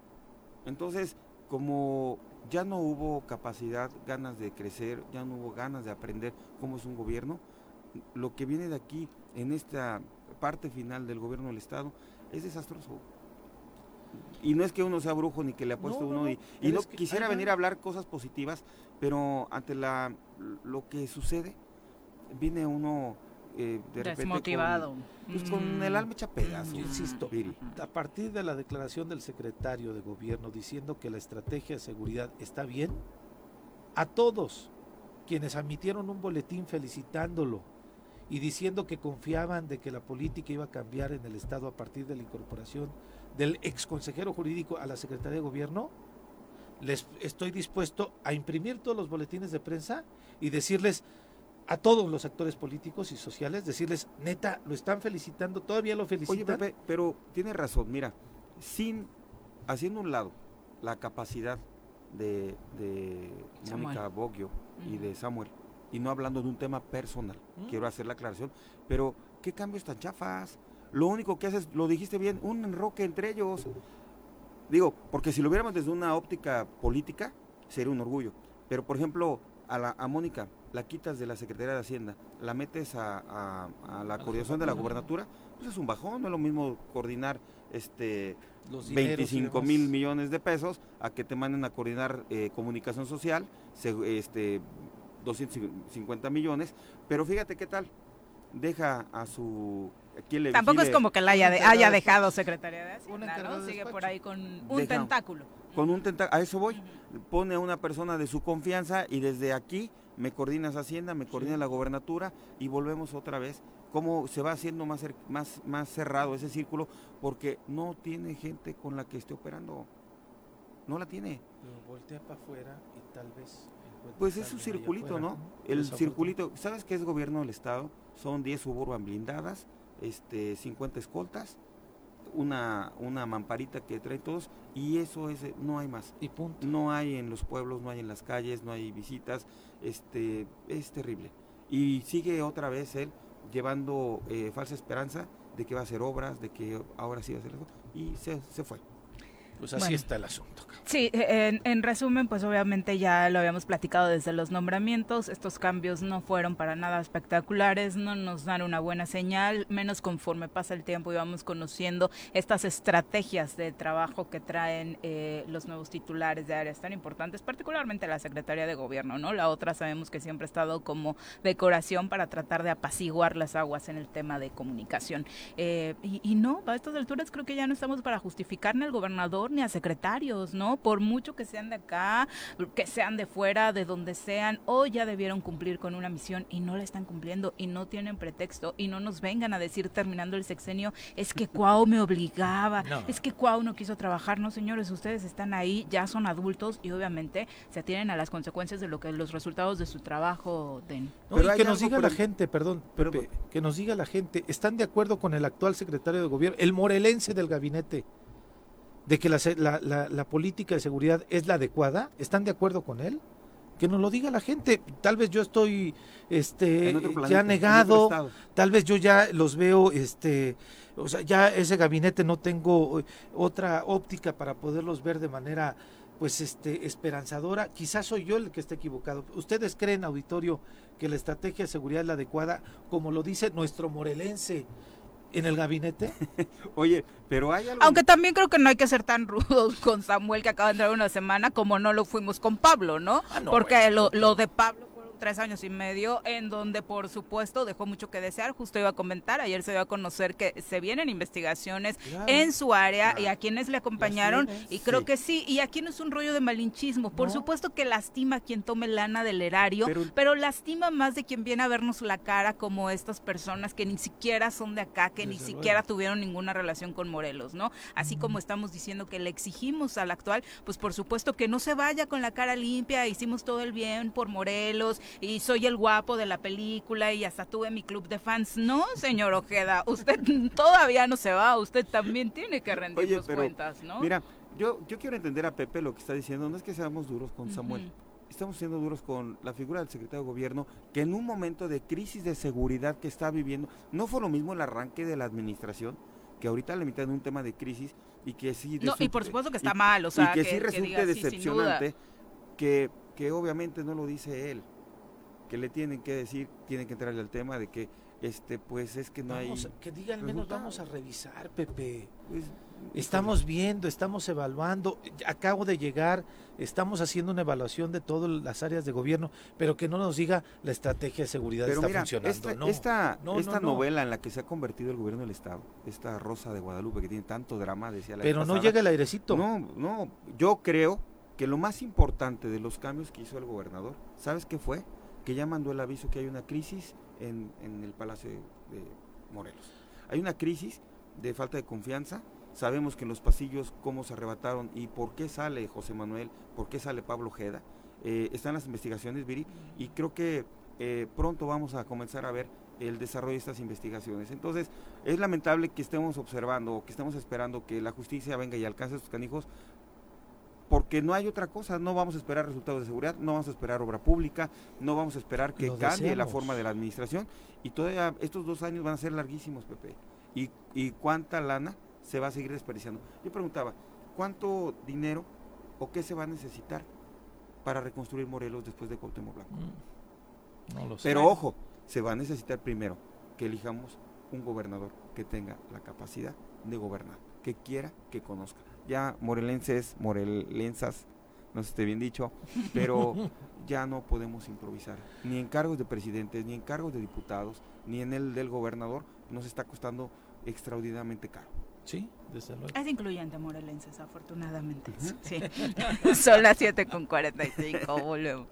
Entonces, como ya no hubo capacidad, ganas de crecer, ya no hubo ganas de aprender cómo es un gobierno, lo que viene de aquí en esta parte final del gobierno del estado es desastroso y no es que uno sea brujo ni que le apueste uno y, no quisiera venir a hablar cosas positivas, pero ante la lo que sucede viene uno eh, de desmotivado, repente con, pues, con el alma hecha pedazos. Insisto, a partir de la declaración del secretario de gobierno diciendo que la estrategia de seguridad está bien, a todos quienes admitieron un boletín felicitándolo y diciendo que confiaban de que la política iba a cambiar en el Estado a partir de la incorporación del ex consejero jurídico a la Secretaría de Gobierno, les estoy dispuesto a imprimir todos los boletines de prensa y decirles a todos los actores políticos y sociales, decirles, neta, lo están felicitando, todavía lo felicitan. Oye, Pepe, pero tiene razón, mira, sin, haciendo un lado la capacidad de, de Mónica Boggio y de Samuel, y no hablando de un tema personal, quiero hacer la aclaración, pero ¿qué cambios tan chafas? Lo único que haces, lo dijiste bien, un enroque entre ellos. Digo, porque si lo viéramos desde una óptica política, sería un orgullo. Pero, por ejemplo, a, la, a Mónica la quitas de la Secretaría de Hacienda, la metes a, la coordinación de la gubernatura, pues es un bajón, no es lo mismo coordinar este 25 mil millones de pesos a que te manden a coordinar eh, comunicación social, este 250 millones, pero fíjate qué tal, deja a su Tampoco es como que la haya, haya dejado secretaria de Hacienda, ¿no? Sigue por ahí con un tentáculo. Con un tentáculo, a eso voy. Pone a una persona de su confianza y desde aquí me coordinas Hacienda, me coordina la gobernatura y volvemos otra vez. Cómo se va haciendo más, más, más cerrado ese círculo porque no tiene gente con la que esté operando. No la tiene. Pero voltea para afuera y tal vez pues es un circulito, ¿no? El circulito, ¿sabes qué es gobierno del Estado? Son 10 suburban blindadas, este, 50 escoltas, una, una mamparita que trae todos y eso es, no hay más. Y punto. No hay en los pueblos, no hay en las calles, no hay visitas, este, es terrible. Y sigue otra vez él llevando eh, falsa esperanza de que va a hacer obras, de que ahora sí va a hacer eso, y se, se fue. Pues así está el asunto. Sí, en, en, resumen, pues obviamente ya lo habíamos platicado desde los nombramientos, estos cambios no fueron para nada espectaculares, no nos dan una buena señal, menos conforme pasa el tiempo y vamos conociendo estas estrategias de trabajo que traen eh, los nuevos titulares de áreas tan importantes, particularmente la Secretaría de Gobierno, ¿no? La otra sabemos que siempre ha estado como decoración para tratar de apaciguar las aguas en el tema de comunicación. Eh, y, y no, a estas alturas creo que ya no estamos para justificar ni al gobernador ni a secretarios, ¿no? Por mucho que sean de acá, que sean de fuera, de donde sean, hoy ya debieron cumplir con una misión y no la están cumpliendo y no tienen pretexto y no nos vengan a decir terminando el sexenio, es que Cuau me obligaba, es que Cuau no quiso trabajar, no señores, ustedes están ahí, ya son adultos y obviamente se atienen a las consecuencias de lo que los resultados de su trabajo den. Pero que nos diga la gente, perdón, Pepe, que nos diga la gente, ¿están de acuerdo con el actual secretario de gobierno, el morelense del gabinete? De que la, la, política de seguridad es la adecuada? ¿Están de acuerdo con él? Que nos lo diga la gente. Tal vez yo estoy este ya negado, tal vez yo ya los veo este o sea, ya ese gabinete no tengo otra óptica para poderlos ver de manera pues este esperanzadora. Quizás soy yo el que esté equivocado. ¿Ustedes creen, auditorio, que la estrategia de seguridad es la adecuada, como lo dice nuestro morelense en el gabinete. Oye, pero hay algo... Aunque también creo que no hay que ser tan rudos con Samuel que acaba de entrar una semana como no lo fuimos con Pablo, ¿no? Ah, Porque lo, lo, de Pablo tres años y medio, en donde por supuesto dejó mucho que desear. Justo iba a comentar, ayer se dio a conocer que se vienen investigaciones en su área y a quienes le acompañaron. Y creo que sí, y aquí no es un rollo de malinchismo. Por supuesto que lastima a quien tome lana del erario, pero, lastima más de quien viene a vernos la cara como estas personas que ni siquiera son de acá, que ni siquiera tuvieron ninguna relación con Morelos, ¿no? Así como estamos diciendo que le exigimos al actual, pues por supuesto que no se vaya con la cara limpia, hicimos todo el bien por Morelos y soy el guapo de la película y hasta tuve mi club de fans. No, señor Ojeda, usted todavía no se va, usted también tiene que rendir sus cuentas, ¿no? Mira, yo, yo quiero entender a Pepe lo que está diciendo, no es que seamos duros con Samuel. Estamos siendo duros con la figura del secretario de gobierno, que en un momento de crisis de seguridad que está viviendo, no fue lo mismo el arranque de la administración, que ahorita mitad de un tema de crisis y que sí... No, y por supuesto que está mal, o sea, y que, sí resulte decepcionante, que, que obviamente no lo dice él, que le tienen que decir, tienen que entrarle al tema de que este pues es que no hay que diga al menos vamos a revisar Pepe pues, estamos viendo estamos evaluando acabo de llegar estamos haciendo una evaluación de todas las áreas de gobierno pero que no nos diga la estrategia de seguridad está funcionando esta, no, esta, esta novela en la que se ha convertido el gobierno del estado esta Rosa de Guadalupe que tiene tanto drama decía la pero no llega el airecito. no no yo creo que lo más importante de los cambios que hizo el gobernador sabes qué fue que ya mandó el aviso que hay una crisis en, el Palacio de, Morelos. Hay una crisis de falta de confianza. Sabemos que en los pasillos cómo se arrebataron y por qué sale José Manuel, por qué sale Pablo Jeda. Eh, están las investigaciones, Viri, y creo que eh, pronto vamos a comenzar a ver el desarrollo de estas investigaciones. Entonces, es lamentable que estemos observando, que estemos esperando que la justicia venga y alcance a estos canijos, porque no hay otra cosa, no vamos a esperar resultados de seguridad, no vamos a esperar obra pública, no vamos a esperar que cambie la forma de la administración y todavía estos dos años van a ser larguísimos, Pepe. ¿Y, y cuánta lana se va a seguir desperdiciando? Yo preguntaba, ¿cuánto dinero o qué se va a necesitar para reconstruir Morelos después de Cuauhtémoc Blanco? Mm, no lo sé. Pero ojo, se va a necesitar primero que elijamos un gobernador que tenga la capacidad de gobernar, que quiera, que conozca ya morelenses, morelensas, no sé si esté bien dicho, pero ya no podemos improvisar. Ni en cargos de presidentes, ni en cargos de diputados, ni en el del gobernador, nos está costando extraordinariamente caro. Sí, desde luego. Es incluyente morelenses, afortunadamente. sí. Son las 7 con 45, volvemos.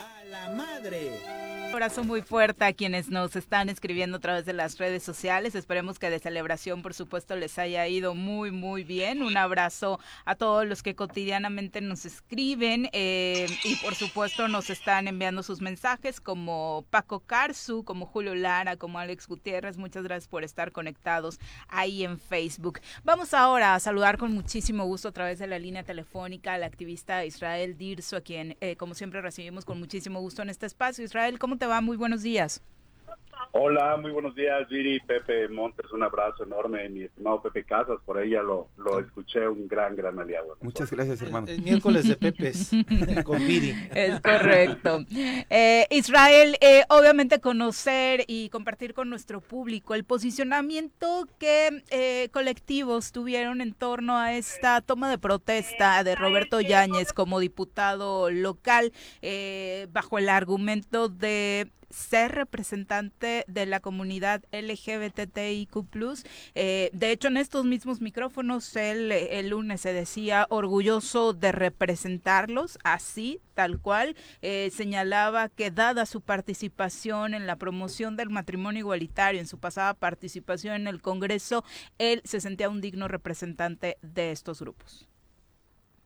A la madre abrazo muy fuerte a quienes nos están escribiendo a través de las redes sociales. Esperemos que de celebración, por supuesto, les haya ido muy, muy bien. Un abrazo a todos los que cotidianamente nos escriben eh, y, por supuesto, nos están enviando sus mensajes, como Paco Carzu, como Julio Lara, como Alex Gutiérrez. Muchas gracias por estar conectados ahí en Facebook. Vamos ahora a saludar con muchísimo gusto a través de la línea telefónica al activista Israel Dirso, a quien, eh, como siempre, recibimos con muchísimo gusto en este espacio. Israel, ¿cómo te va? Muy buenos días. Hola, muy buenos días, Viri, Pepe Montes, un abrazo enorme, mi estimado Pepe Casas, por ya lo, lo escuché, un gran, gran aliado. Muchas gracias, hermano. El, miércoles de Pepes, con Viri. Es correcto. Eh, Israel, eh, obviamente conocer y compartir con nuestro público el posicionamiento que eh, colectivos tuvieron en torno a esta toma de protesta de Roberto Yáñez como diputado local, bajo el argumento de ser representante de la comunidad LGBTIQ+. Eh, de hecho, en estos mismos micrófonos, él el lunes se decía orgulloso de representarlos, así, tal cual. Eh, señalaba que dada su participación en la promoción del matrimonio igualitario, en su pasada participación en el Congreso, él se sentía un digno representante de estos grupos.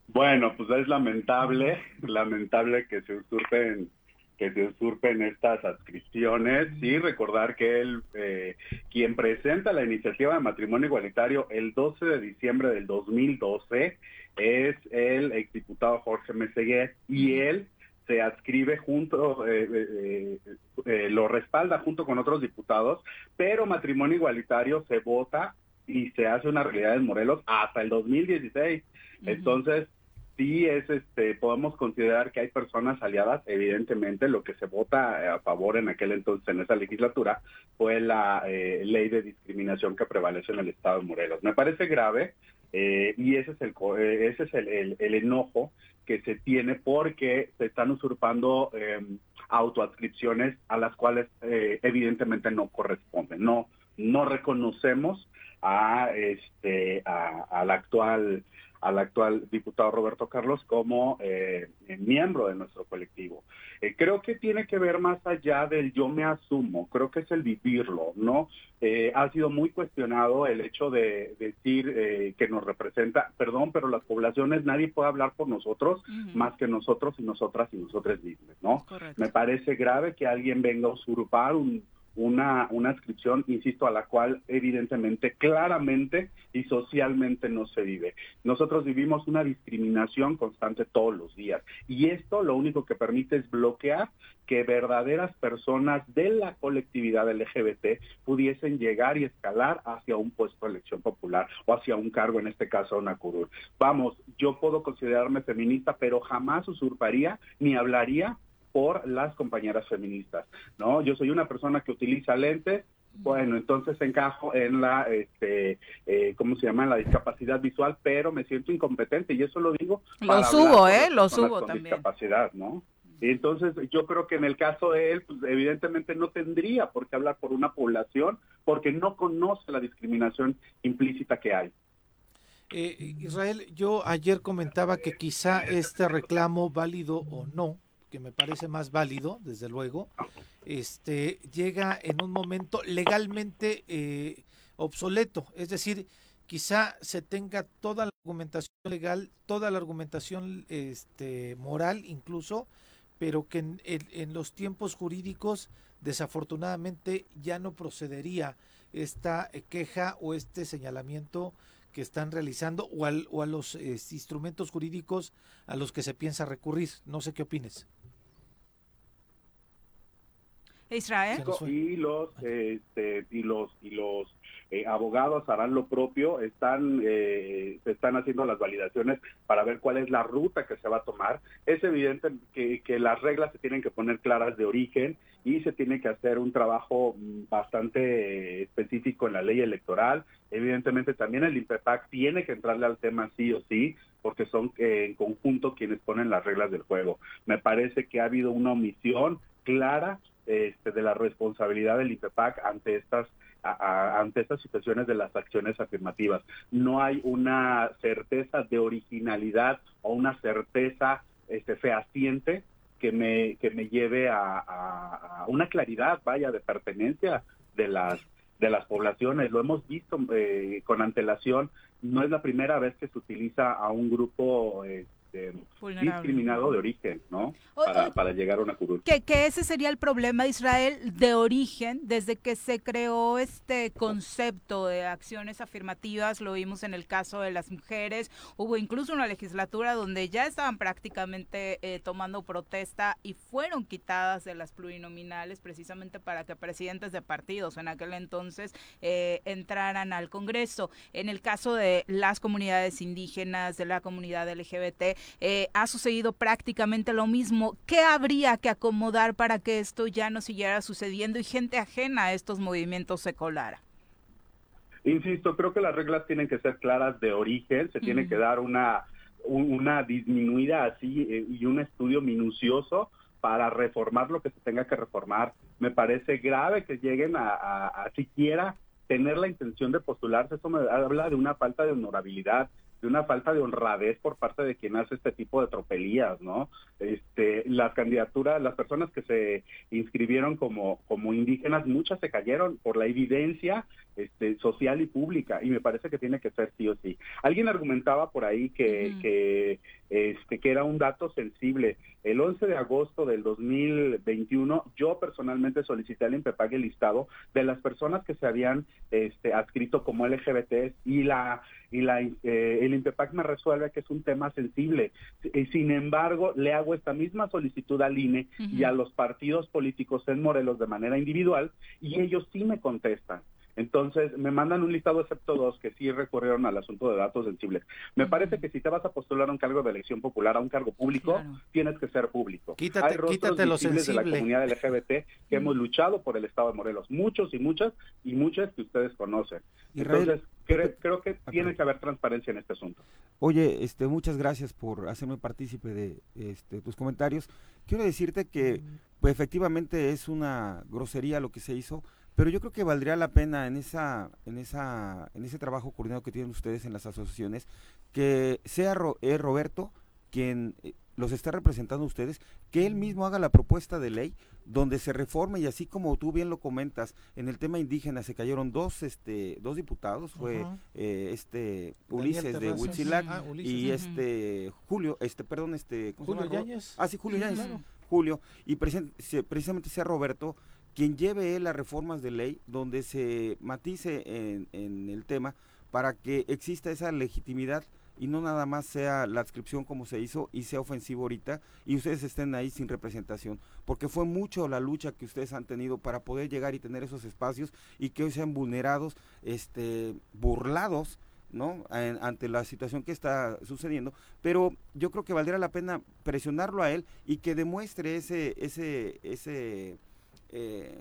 Bueno, pues es lamentable, lamentable que se usurpen que se usurpen estas adscripciones y recordar que él, eh, quien presenta la iniciativa de matrimonio igualitario el 12 de diciembre del 2012 es el exdiputado Jorge Meseguer y él se adscribe junto, eh, eh, lo respalda junto con otros diputados, pero matrimonio igualitario se vota y se hace una realidad en Morelos hasta el 2016. Entonces, sí es este podemos considerar que hay personas aliadas evidentemente lo que se vota a favor en aquel entonces en esa legislatura fue la eh, ley de discriminación que prevalece en el estado de Morelos me parece grave eh, y ese es el eh, ese es el, enojo que se tiene porque se están usurpando eh, autoadscripciones a las cuales eh, evidentemente no corresponden. No, no reconocemos a este a, al actual al actual diputado Roberto Carlos como eh, miembro de nuestro colectivo. Eh, creo que tiene que ver más allá del yo me asumo, creo que es el vivirlo, ¿no? Eh, ha sido muy cuestionado el hecho de, decir que nos representa, perdón, pero las poblaciones nadie puede hablar por nosotros más que nosotros y nosotras y nosotros mismos, ¿no? Me parece grave que alguien venga a usurpar un una, una inscripción, insisto, a la cual evidentemente, claramente y socialmente no se vive. Nosotros vivimos una discriminación constante todos los días y esto lo único que permite es bloquear que verdaderas personas de la colectividad LGBT pudiesen llegar y escalar hacia un puesto de elección popular o hacia un cargo, en este caso una curul. Vamos, yo puedo considerarme feminista, pero jamás usurparía ni hablaría por las compañeras feministas, ¿no? Yo soy una persona que utiliza lentes, bueno, entonces encajo en la, este, eh, ¿cómo se llama? En la discapacidad visual, pero me siento incompetente y eso lo digo. Lo subo, ¿eh? Lo subo también. Discapacidad, ¿no? Entonces, yo creo que en el caso de él, pues evidentemente no tendría por qué hablar por una población porque no conoce la discriminación implícita que hay. Eh, Israel, yo ayer comentaba que quizá este reclamo, válido o no, que me parece más válido, desde luego, este, llega en un momento legalmente eh, obsoleto. Es decir, quizá se tenga toda la argumentación legal, toda la argumentación este, moral incluso, pero que en, en, los tiempos jurídicos desafortunadamente ya no procedería esta queja o este señalamiento que están realizando o, o a los instrumentos jurídicos a los que se piensa recurrir. No sé qué opines. Israel. Y los, este, y los, y los eh, abogados harán lo propio, están, eh, están haciendo las validaciones para ver cuál es la ruta que se va a tomar. Es evidente que, que las reglas se tienen que poner claras de origen y se tiene que hacer un trabajo mm, bastante específico en la ley electoral. Evidentemente también el INPEPAC tiene que entrarle al tema sí o sí, porque son eh, en conjunto quienes ponen las reglas del juego. Me parece que ha habido una omisión clara este, de la responsabilidad del IPEPAC ante estas ante estas situaciones de las acciones afirmativas. No hay una certeza de originalidad o una certeza este, fehaciente que me, que me lleve a, una claridad, vaya, de pertenencia de las de las poblaciones. Lo hemos visto eh, con antelación. No es la primera vez que se utiliza a un grupo eh, este, discriminado de origen, ¿no? para, llegar a una curul. Que, que ese sería el problema de Israel de origen, desde que se creó este concepto de acciones afirmativas, lo vimos en el caso de las mujeres, hubo incluso una legislatura donde ya estaban prácticamente eh, tomando protesta y fueron quitadas de las plurinominales precisamente para que presidentes de partidos en aquel entonces eh, entraran al Congreso. En el caso de las comunidades indígenas, de la comunidad LGBT, eh, ha sucedido prácticamente lo mismo. ¿Qué habría que acomodar para que esto ya no siguiera sucediendo y gente ajena a estos movimientos se colara? Insisto, creo que las reglas tienen que ser claras de origen, se tiene que dar una, una disminuida así eh, y un estudio minucioso para reformar lo que se tenga que reformar. Me parece grave que lleguen a, a siquiera tener la intención de postularse. Eso me habla de una falta de honorabilidad, de una falta de honradez por parte de quien hace este tipo de tropelías, ¿no? Este, las candidaturas, las personas que se inscribieron como, como indígenas, muchas se cayeron por la evidencia este, social y pública, y me parece que tiene que ser sí o sí. Alguien argumentaba por ahí que, que, este, que era un dato sensible. El 11 de agosto del 2021, yo personalmente solicité al INPEPAG el listado de las personas que se habían este, adscrito como LGBT y la y la, eh, el INPEPAC me resuelve que es un tema sensible. Sin embargo, le hago esta misma solicitud al INE y a los partidos políticos en Morelos de manera individual y ellos sí me contestan. Entonces, me mandan un listado excepto dos que sí recurrieron al asunto de datos sensibles. Me parece que si te vas a postular a un cargo de elección popular, a un cargo público, tienes que ser público. Quítate, Hay rostros quítate lo visibles de la comunidad LGBT que hemos luchado por el Estado de Morelos. Muchos y muchas, y muchas que ustedes conocen. Israel, Entonces, cre- creo que tiene que haber transparencia en este asunto. Oye, este, muchas gracias por hacerme partícipe de este, tus comentarios. Quiero decirte que pues, efectivamente es una grosería lo que se hizo, pero yo creo que valdría la pena en esa, en esa, en ese trabajo coordinado que tienen ustedes en las asociaciones, que sea Ro- eh, Roberto quien eh, los está representando a ustedes, que él mismo haga la propuesta de ley donde se reforme y así como tú bien lo comentas, en el tema indígena se cayeron dos, este, dos diputados, fue eh, este Ulises de. Huitzilac Ah, y este Julio, este, perdón, este, ¿cómo se Julio llama? Ro- Yáñez. Ah, sí, Julio Sí, Yáñez. claro. Julio, y presen- se- precisamente sea Roberto quien lleve él las reformas de ley donde se matice en, el tema para que exista esa legitimidad y no nada más sea la adscripción como se hizo y sea ofensivo ahorita y ustedes estén ahí sin representación, porque fue mucho la lucha que ustedes han tenido para poder llegar y tener esos espacios y que hoy sean vulnerados, este, burlados, ¿no? Ante la situación que está sucediendo, pero yo creo que valdría la pena presionarlo a él y que demuestre ese, ese, ese, eh,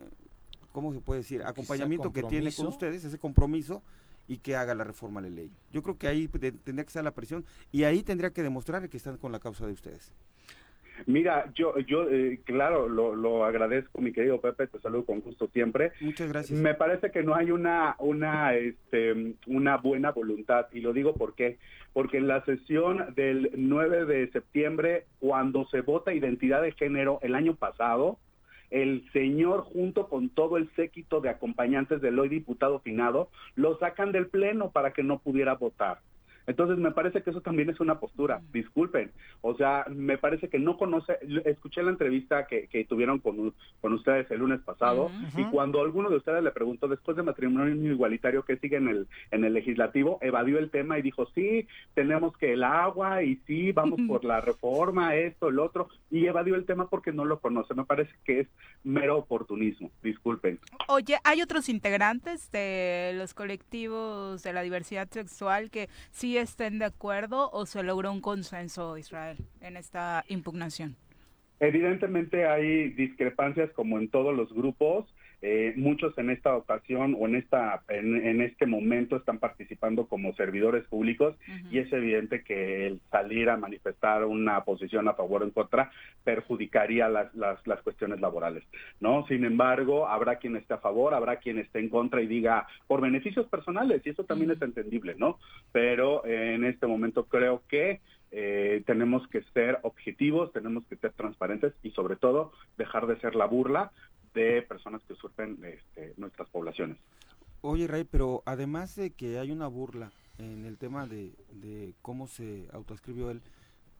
¿cómo se puede decir? Acompañamiento que tiene con ustedes, ese compromiso y que haga la reforma a la ley. Yo creo que ahí te- tendría que estar la presión y ahí tendría que demostrar que están con la causa de ustedes. Mira, yo, yo eh, claro, lo, lo agradezco, mi querido Pepe, te saludo con gusto siempre. Muchas gracias. Me parece que no hay una, una, este, una buena voluntad, y lo digo por qué. Porque en la sesión del 9 de septiembre, cuando se vota identidad de género el año pasado, el señor junto con todo el séquito de acompañantes del hoy diputado finado, lo sacan del pleno para que no pudiera votar. Entonces me parece que eso también es una postura, disculpen. O sea, me parece que no conoce, escuché la entrevista que, que tuvieron con, con ustedes el lunes pasado y cuando alguno de ustedes le preguntó después de matrimonio igualitario que sigue en el, en el legislativo, evadió el tema y dijo, sí, tenemos que el agua y sí, vamos por la reforma, esto, el otro, y evadió el tema porque no lo conoce. Me parece que es mero oportunismo, disculpen. Oye, ¿hay otros integrantes de los colectivos de la diversidad sexual que sí estén de acuerdo o se logró un consenso, Israel, en esta impugnación? Evidentemente hay discrepancias como en todos los grupos. Eh, muchos en esta ocasión o en esta en, en este momento están participando como servidores públicos y es evidente que el salir a manifestar una posición a favor o en contra perjudicaría las, las, las cuestiones laborales, ¿no? Sin embargo, habrá quien esté a favor, habrá quien esté en contra y diga por beneficios personales y eso también es entendible, ¿no? Pero eh, en este momento creo que eh, tenemos que ser objetivos, tenemos que ser transparentes y sobre todo dejar de ser la burla de personas que sufren este, nuestras poblaciones. Oye, Ray, pero además de que hay una burla en el tema de, de cómo se autoescribió él,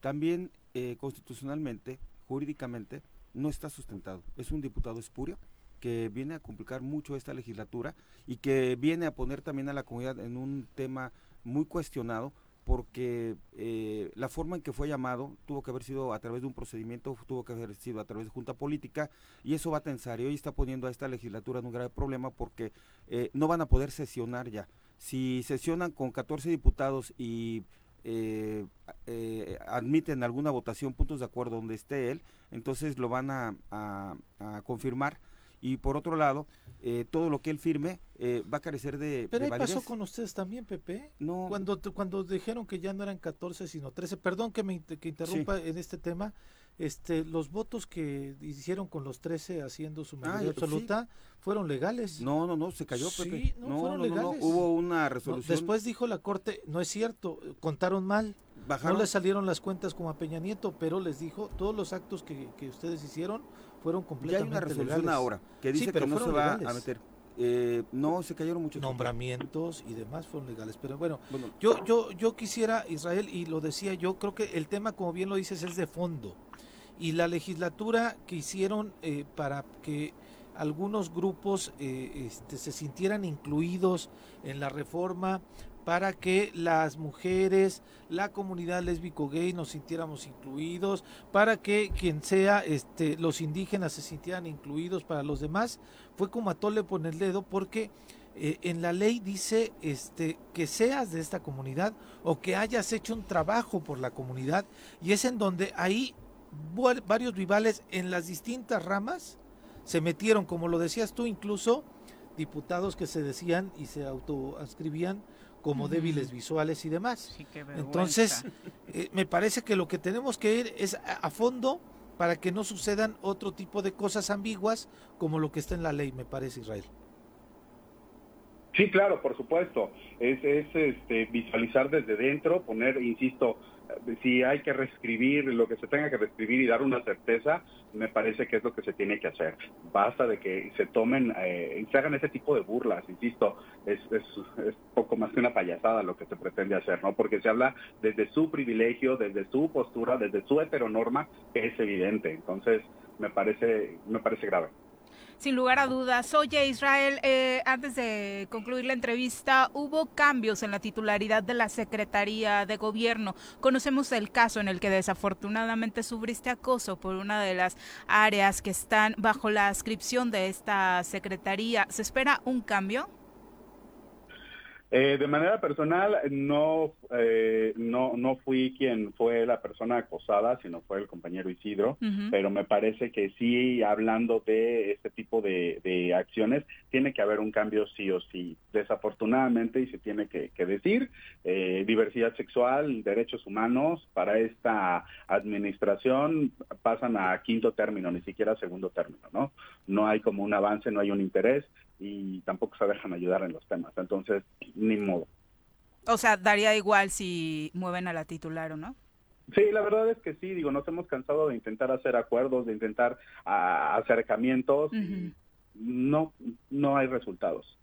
también eh, constitucionalmente, jurídicamente, no está sustentado. Es un diputado espurio que viene a complicar mucho esta legislatura y que viene a poner también a la comunidad en un tema muy cuestionado porque eh, la forma en que fue llamado tuvo que haber sido a través de un procedimiento, tuvo que haber sido a través de junta política y eso va a tensar y hoy está poniendo a esta legislatura en un grave problema porque eh, no van a poder sesionar ya. Si sesionan con 14 diputados y eh, eh, admiten alguna votación, puntos de acuerdo donde esté él, entonces lo van a, confirmar y por otro lado, eh, todo lo que él firme eh, va a carecer de, Pero de ahí pasó validez. con ustedes también, Pepe. No. Cuando, cuando dijeron que ya no eran 14 sino 13, perdón que me que interrumpa en este tema, este, los votos que hicieron con los 13 haciendo su mayoría Ah, sí. absoluta fueron legales. No, no, no, se cayó, Sí, Pepe. no, No, fueron no, no, no, legales. hubo una resolución. después dijo la corte, no es cierto, contaron mal. Bajaron. No les salieron las cuentas como a Peña Nieto, pero les dijo, todos los actos que, que ustedes hicieron fueron Ya hay completamente una resolución legales. ahora que Sí, dice pero que no se va a meter. Eh, no, se cayeron muchos. Nombramientos y demás fueron legales. Pero bueno, Bueno. yo, yo, yo quisiera, Israel, y lo decía yo, creo que el tema, como bien lo dices, es de fondo. Y la legislatura que hicieron eh, para que algunos grupos eh, este, se sintieran incluidos en la reforma para que las mujeres, la comunidad lésbico gay nos sintiéramos incluidos, para que quien sea, este, los indígenas se sintieran incluidos para los demás, fue como a tole por el dedo porque eh, en la ley dice este, que seas de esta comunidad o que hayas hecho un trabajo por la comunidad y es en donde ahí varios rivales en las distintas ramas se metieron, como lo decías tú, incluso diputados que se decían y se autoascribían como débiles visuales y demás. Entonces, eh, me parece que lo que tenemos que ir es a, fondo para que no sucedan otro tipo de cosas ambiguas como lo que está en la ley, me parece, Israel. Sí, claro, por supuesto. Es, es este, visualizar desde dentro, poner, insisto, si hay que reescribir lo que se tenga que reescribir y dar una certeza, me parece que es lo que se tiene que hacer. Basta de que se tomen eh, se hagan ese tipo de burlas, insisto, es, es, es, poco más que una payasada lo que se pretende hacer, ¿no? Porque se habla desde su privilegio, desde su postura, desde su heteronorma, que es evidente. Entonces, me parece, me parece grave sin lugar a dudas. Oye, Israel, eh, antes de concluir la entrevista, hubo cambios en la titularidad de la Secretaría de Gobierno. Conocemos el caso en el que desafortunadamente sufriste acoso por una de las áreas que están bajo la ascripción de esta Secretaría. ¿Se espera un cambio? Eh, de manera personal, no, eh, no, no fui quien fue la persona acosada, sino fue el compañero Isidro, pero me parece que sí, hablando de este tipo de, acciones, tiene que haber un cambio sí o sí. Desafortunadamente, y se tiene que, decir, eh, diversidad sexual, derechos humanos, para esta administración pasan a quinto término, ni siquiera segundo término, ¿no? No hay como un avance, no hay un interés y tampoco se dejan ayudar en los temas. Entonces, ni modo. O sea, daría igual si mueven a la titular o no. Sí, la verdad es que sí, digo, nos hemos cansado de intentar hacer acuerdos, de intentar ah, acercamientos y no, no hay resultados.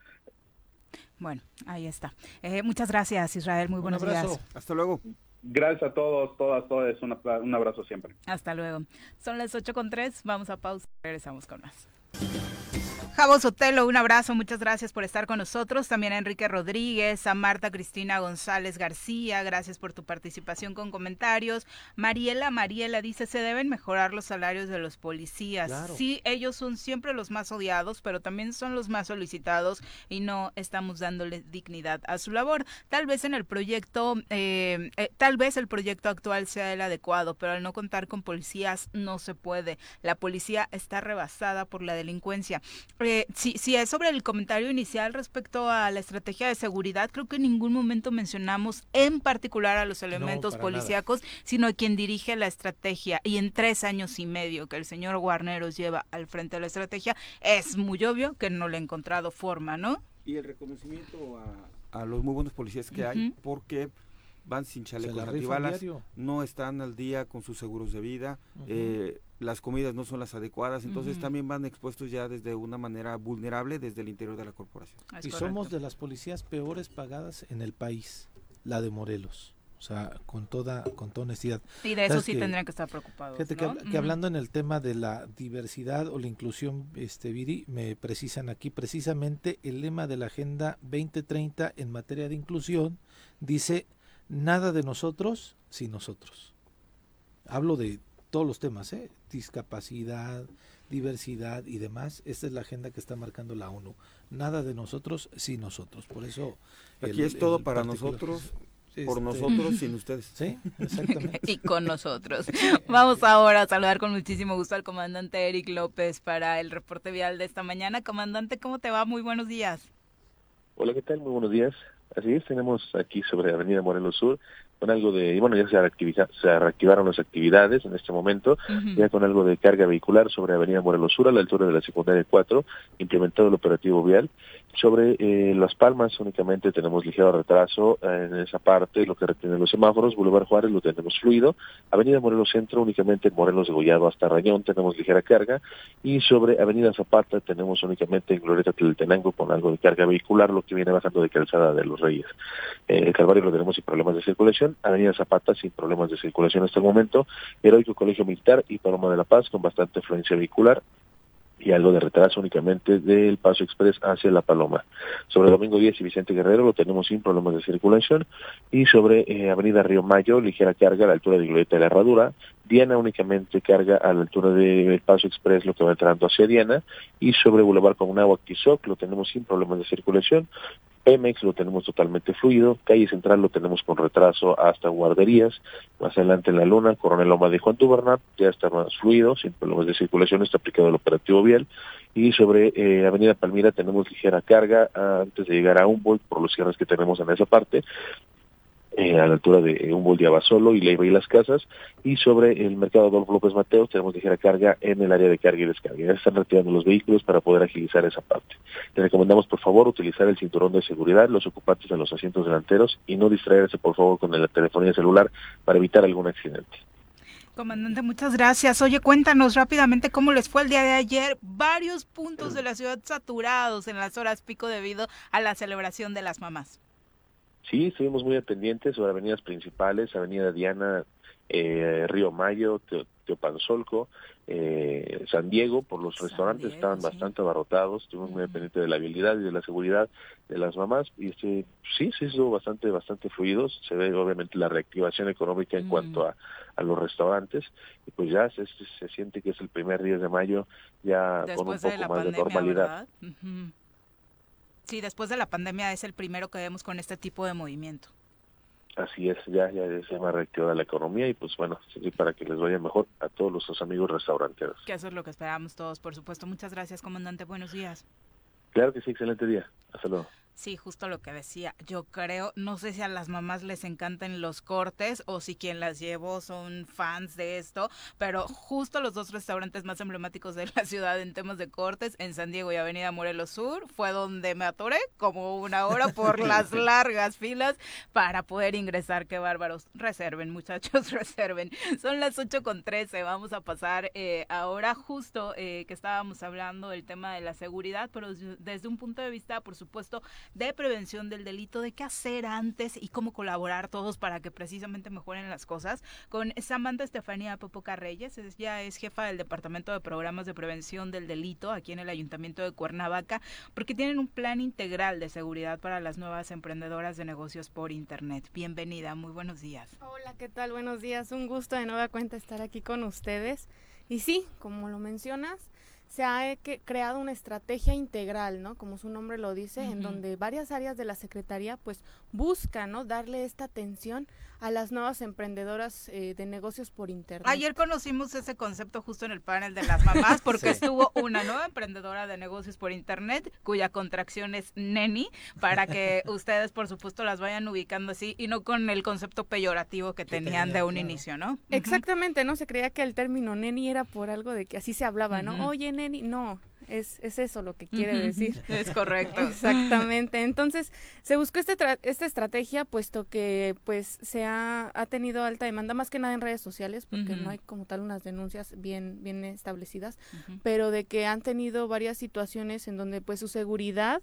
Bueno, ahí está. Eh, muchas gracias, Israel. Muy buenos días. Hasta luego. Gracias a todos, todas, todas. Un, un abrazo siempre. Hasta luego. Son las 8 con 3. Vamos a pausa. Regresamos con más. Javo Sotelo, un abrazo, muchas gracias por estar con nosotros. También a Enrique Rodríguez, a Marta Cristina González García, gracias por tu participación con comentarios. Mariela Mariela dice, se deben mejorar los salarios de los policías. Sí, ellos son siempre los más odiados, pero también son los más solicitados y no estamos dándole dignidad a su labor. Tal vez en el proyecto, eh, eh, tal vez el proyecto actual sea el adecuado, pero al no contar con policías no se puede. La policía está rebasada por la delincuencia si, es sobre el comentario inicial respecto a la estrategia de seguridad, creo que en ningún momento mencionamos en particular a los elementos policíacos, sino a quien dirige la estrategia. Y en tres años y medio que el señor Guarneros lleva al frente de la estrategia, es muy obvio que no le ha encontrado forma, ¿no? Y el reconocimiento a, los muy buenos policías que hay, porque van sin chalecos antibalas, no están al día con sus seguros de vida, eh, las comidas no son las adecuadas, entonces también van expuestos ya desde una manera vulnerable desde el interior de la corporación. y somos de las policías peores pagadas en el país, la de Morelos. O sea, con toda, con toda honestidad. Y de eso sí tendrían que estar preocupados. Fíjate que, hablando en el tema de la diversidad o la inclusión, este Viri, me precisan aquí precisamente el lema de la Agenda 2030 en materia de inclusión dice nada de nosotros sin nosotros. Hablo de todos los temas, ¿eh? discapacidad, diversidad y demás. Esta es la agenda que está marcando la ONU. Nada de nosotros sin nosotros. Por eso... Aquí es todo para nosotros, por este, nosotros, sin ustedes. Sí, exactamente. y con nosotros. Vamos ahora a saludar con muchísimo gusto al comandante Eric López para el reporte vial de esta mañana. Comandante, ¿cómo te va? Muy buenos días. Hola, ¿qué tal? Muy buenos días. Así es, tenemos aquí sobre Avenida Morelos Sur con algo de, bueno, ya se, se reactivaron las actividades en este momento, ya con algo de carga vehicular sobre Avenida Morelos Sur a la altura de la secundaria 4, implementado el operativo vial. Sobre eh, Las Palmas únicamente tenemos ligero retraso en esa parte, lo que retiene los semáforos, Boulevard Juárez lo tenemos fluido, Avenida Morelos Centro únicamente en Morelos de Gollado hasta Rañón tenemos ligera carga, y sobre Avenida Zapata tenemos únicamente en Glorieta Tenango con algo de carga vehicular, lo que viene bajando de Calzada de los Reyes. Eh, el Calvario lo tenemos sin problemas de circulación, Avenida Zapata sin problemas de circulación hasta el momento, Heroico Colegio Militar y Paloma de la Paz con bastante influencia vehicular, y algo de retraso únicamente del Paso Express hacia La Paloma. Sobre Domingo 10 y Vicente Guerrero lo tenemos sin problemas de circulación y sobre eh, Avenida Río Mayo, ligera carga a la altura de Glorieta de la Herradura, Diana únicamente carga a la altura del Paso Express lo que va entrando hacia Diana y sobre Boulevard Comunagua Quizoc lo tenemos sin problemas de circulación. Pemex lo tenemos totalmente fluido, calle central lo tenemos con retraso hasta guarderías, más adelante en la luna, Coronel Loma de Juan Tubernat, ya está más fluido, sin problemas de circulación, está aplicado el operativo vial, y sobre eh, Avenida Palmira tenemos ligera carga antes de llegar a Humboldt por los cierres que tenemos en esa parte, eh, a la altura de Humboldt de solo y Leiva y las Casas, y sobre el mercado Adolfo López Mateos tenemos ligera carga en el área de carga y descarga. Ya están retirando los vehículos para poder agilizar esa parte. Le recomendamos, por favor, utilizar el cinturón de seguridad, los ocupantes en los asientos delanteros y no distraerse, por favor, con la telefonía celular para evitar algún accidente. Comandante, muchas gracias. Oye, cuéntanos rápidamente cómo les fue el día de ayer. Varios puntos de la ciudad saturados en las horas pico debido a la celebración de las mamás. Sí, estuvimos muy pendientes sobre avenidas principales, Avenida Diana, eh, Río Mayo, Teopanzolco, eh, San Diego, por los restaurantes estaban bastante abarrotados, estuvimos muy pendientes de la habilidad y de la seguridad de las mamás y este, sí, sí estuvo bastante, bastante fluidos, se ve obviamente la reactivación económica en cuanto a, a, los restaurantes y pues ya se, se, siente que es el primer día de mayo ya con un poco más de normalidad. Sí, después de la pandemia es el primero que vemos con este tipo de movimiento. Así es, ya, ya se llama reactivada la economía y pues bueno, para que les vaya mejor a todos nuestros amigos restauranteros. Que eso es lo que esperamos todos, por supuesto. Muchas gracias, comandante. Buenos días. Claro que sí, excelente día. Hasta luego. Sí, justo lo que decía. Yo creo, no sé si a las mamás les encantan los cortes o si quien las llevó son fans de esto, pero justo los dos restaurantes más emblemáticos de la ciudad en temas de cortes, en San Diego y Avenida Morelos Sur, fue donde me atoré como una hora por las largas filas para poder ingresar. Qué bárbaros. Reserven, muchachos, reserven. Son las 8 con 13. Vamos a pasar eh, ahora justo eh, que estábamos hablando del tema de la seguridad, pero desde un punto de vista, por supuesto, de prevención del delito, de qué hacer antes y cómo colaborar todos para que precisamente mejoren las cosas, con Samantha Estefanía Popoca Reyes, ella es jefa del Departamento de Programas de Prevención del Delito aquí en el Ayuntamiento de Cuernavaca, porque tienen un plan integral de seguridad para las nuevas emprendedoras de negocios por Internet. Bienvenida, muy buenos días. Hola, ¿qué tal? Buenos días, un gusto de nueva cuenta estar aquí con ustedes. Y sí, como lo mencionas, se ha creado una estrategia integral, ¿no? Como su nombre lo dice, en donde varias áreas de la Secretaría pues buscan, ¿no? Darle esta atención a las nuevas emprendedoras eh, de negocios por internet. Ayer conocimos ese concepto justo en el panel de las mamás porque estuvo una nueva emprendedora de negocios por internet cuya contracción es Neni para que ustedes por supuesto las vayan ubicando así y no con el concepto peyorativo que, tenían de un inicio, ¿no? Exactamente, no se creía que el término Neni era por algo de que así se hablaba, ¿no? Oye, Neni, no, es, es eso lo que quiere decir. Es correcto. Exactamente. Entonces, se buscó este esta estrategia puesto que pues se ha, ha, tenido alta demanda, más que nada en redes sociales, porque no hay como tal unas denuncias bien, bien establecidas, pero de que han tenido varias situaciones en donde pues su seguridad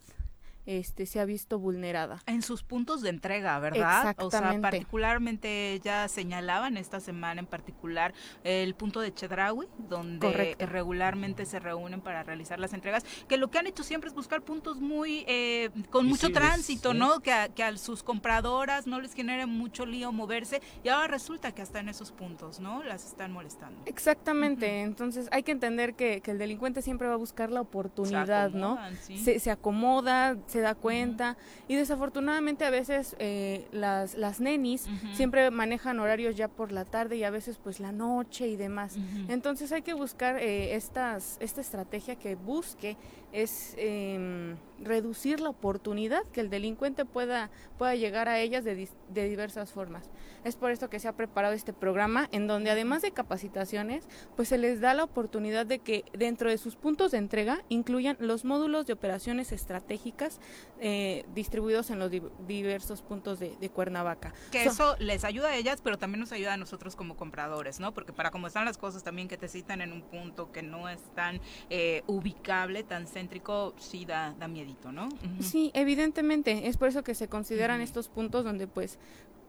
este, se ha visto vulnerada. En sus puntos de entrega, ¿verdad? O sea, particularmente ya señalaban esta semana en particular el punto de Chedraui, donde regularmente se reúnen para realizar las entregas, que lo que han hecho siempre es buscar puntos muy, eh, con mucho tránsito, ¿no? Que a, que a sus compradoras no les genere mucho lío moverse y ahora resulta que hasta en esos puntos, ¿no? Las están molestando. Exactamente, entonces hay que entender que, el delincuente siempre va a buscar la oportunidad, ¿no? Se, se acomoda, se da cuenta y desafortunadamente a veces eh, las, las nenis siempre manejan horarios ya por la tarde y a veces pues la noche y demás. Entonces hay que buscar eh, estas, esta estrategia que busque es eh, reducir la oportunidad que el delincuente pueda, pueda llegar a ellas de, de, diversas formas. Es por esto que se ha preparado este programa en donde además de capacitaciones, pues se les da la oportunidad de que dentro de sus puntos de entrega incluyan los módulos de operaciones estratégicas eh, distribuidos en los diversos puntos de, Cuernavaca. Que eso les ayuda a ellas, pero también nos ayuda a nosotros como compradores, ¿no? Porque para cómo están las cosas también que te citan en un punto que no es tan eh, ubicable, tan céntrico, sí da, da miedito, ¿no? Sí, evidentemente, es por eso que se consideran estos puntos donde pues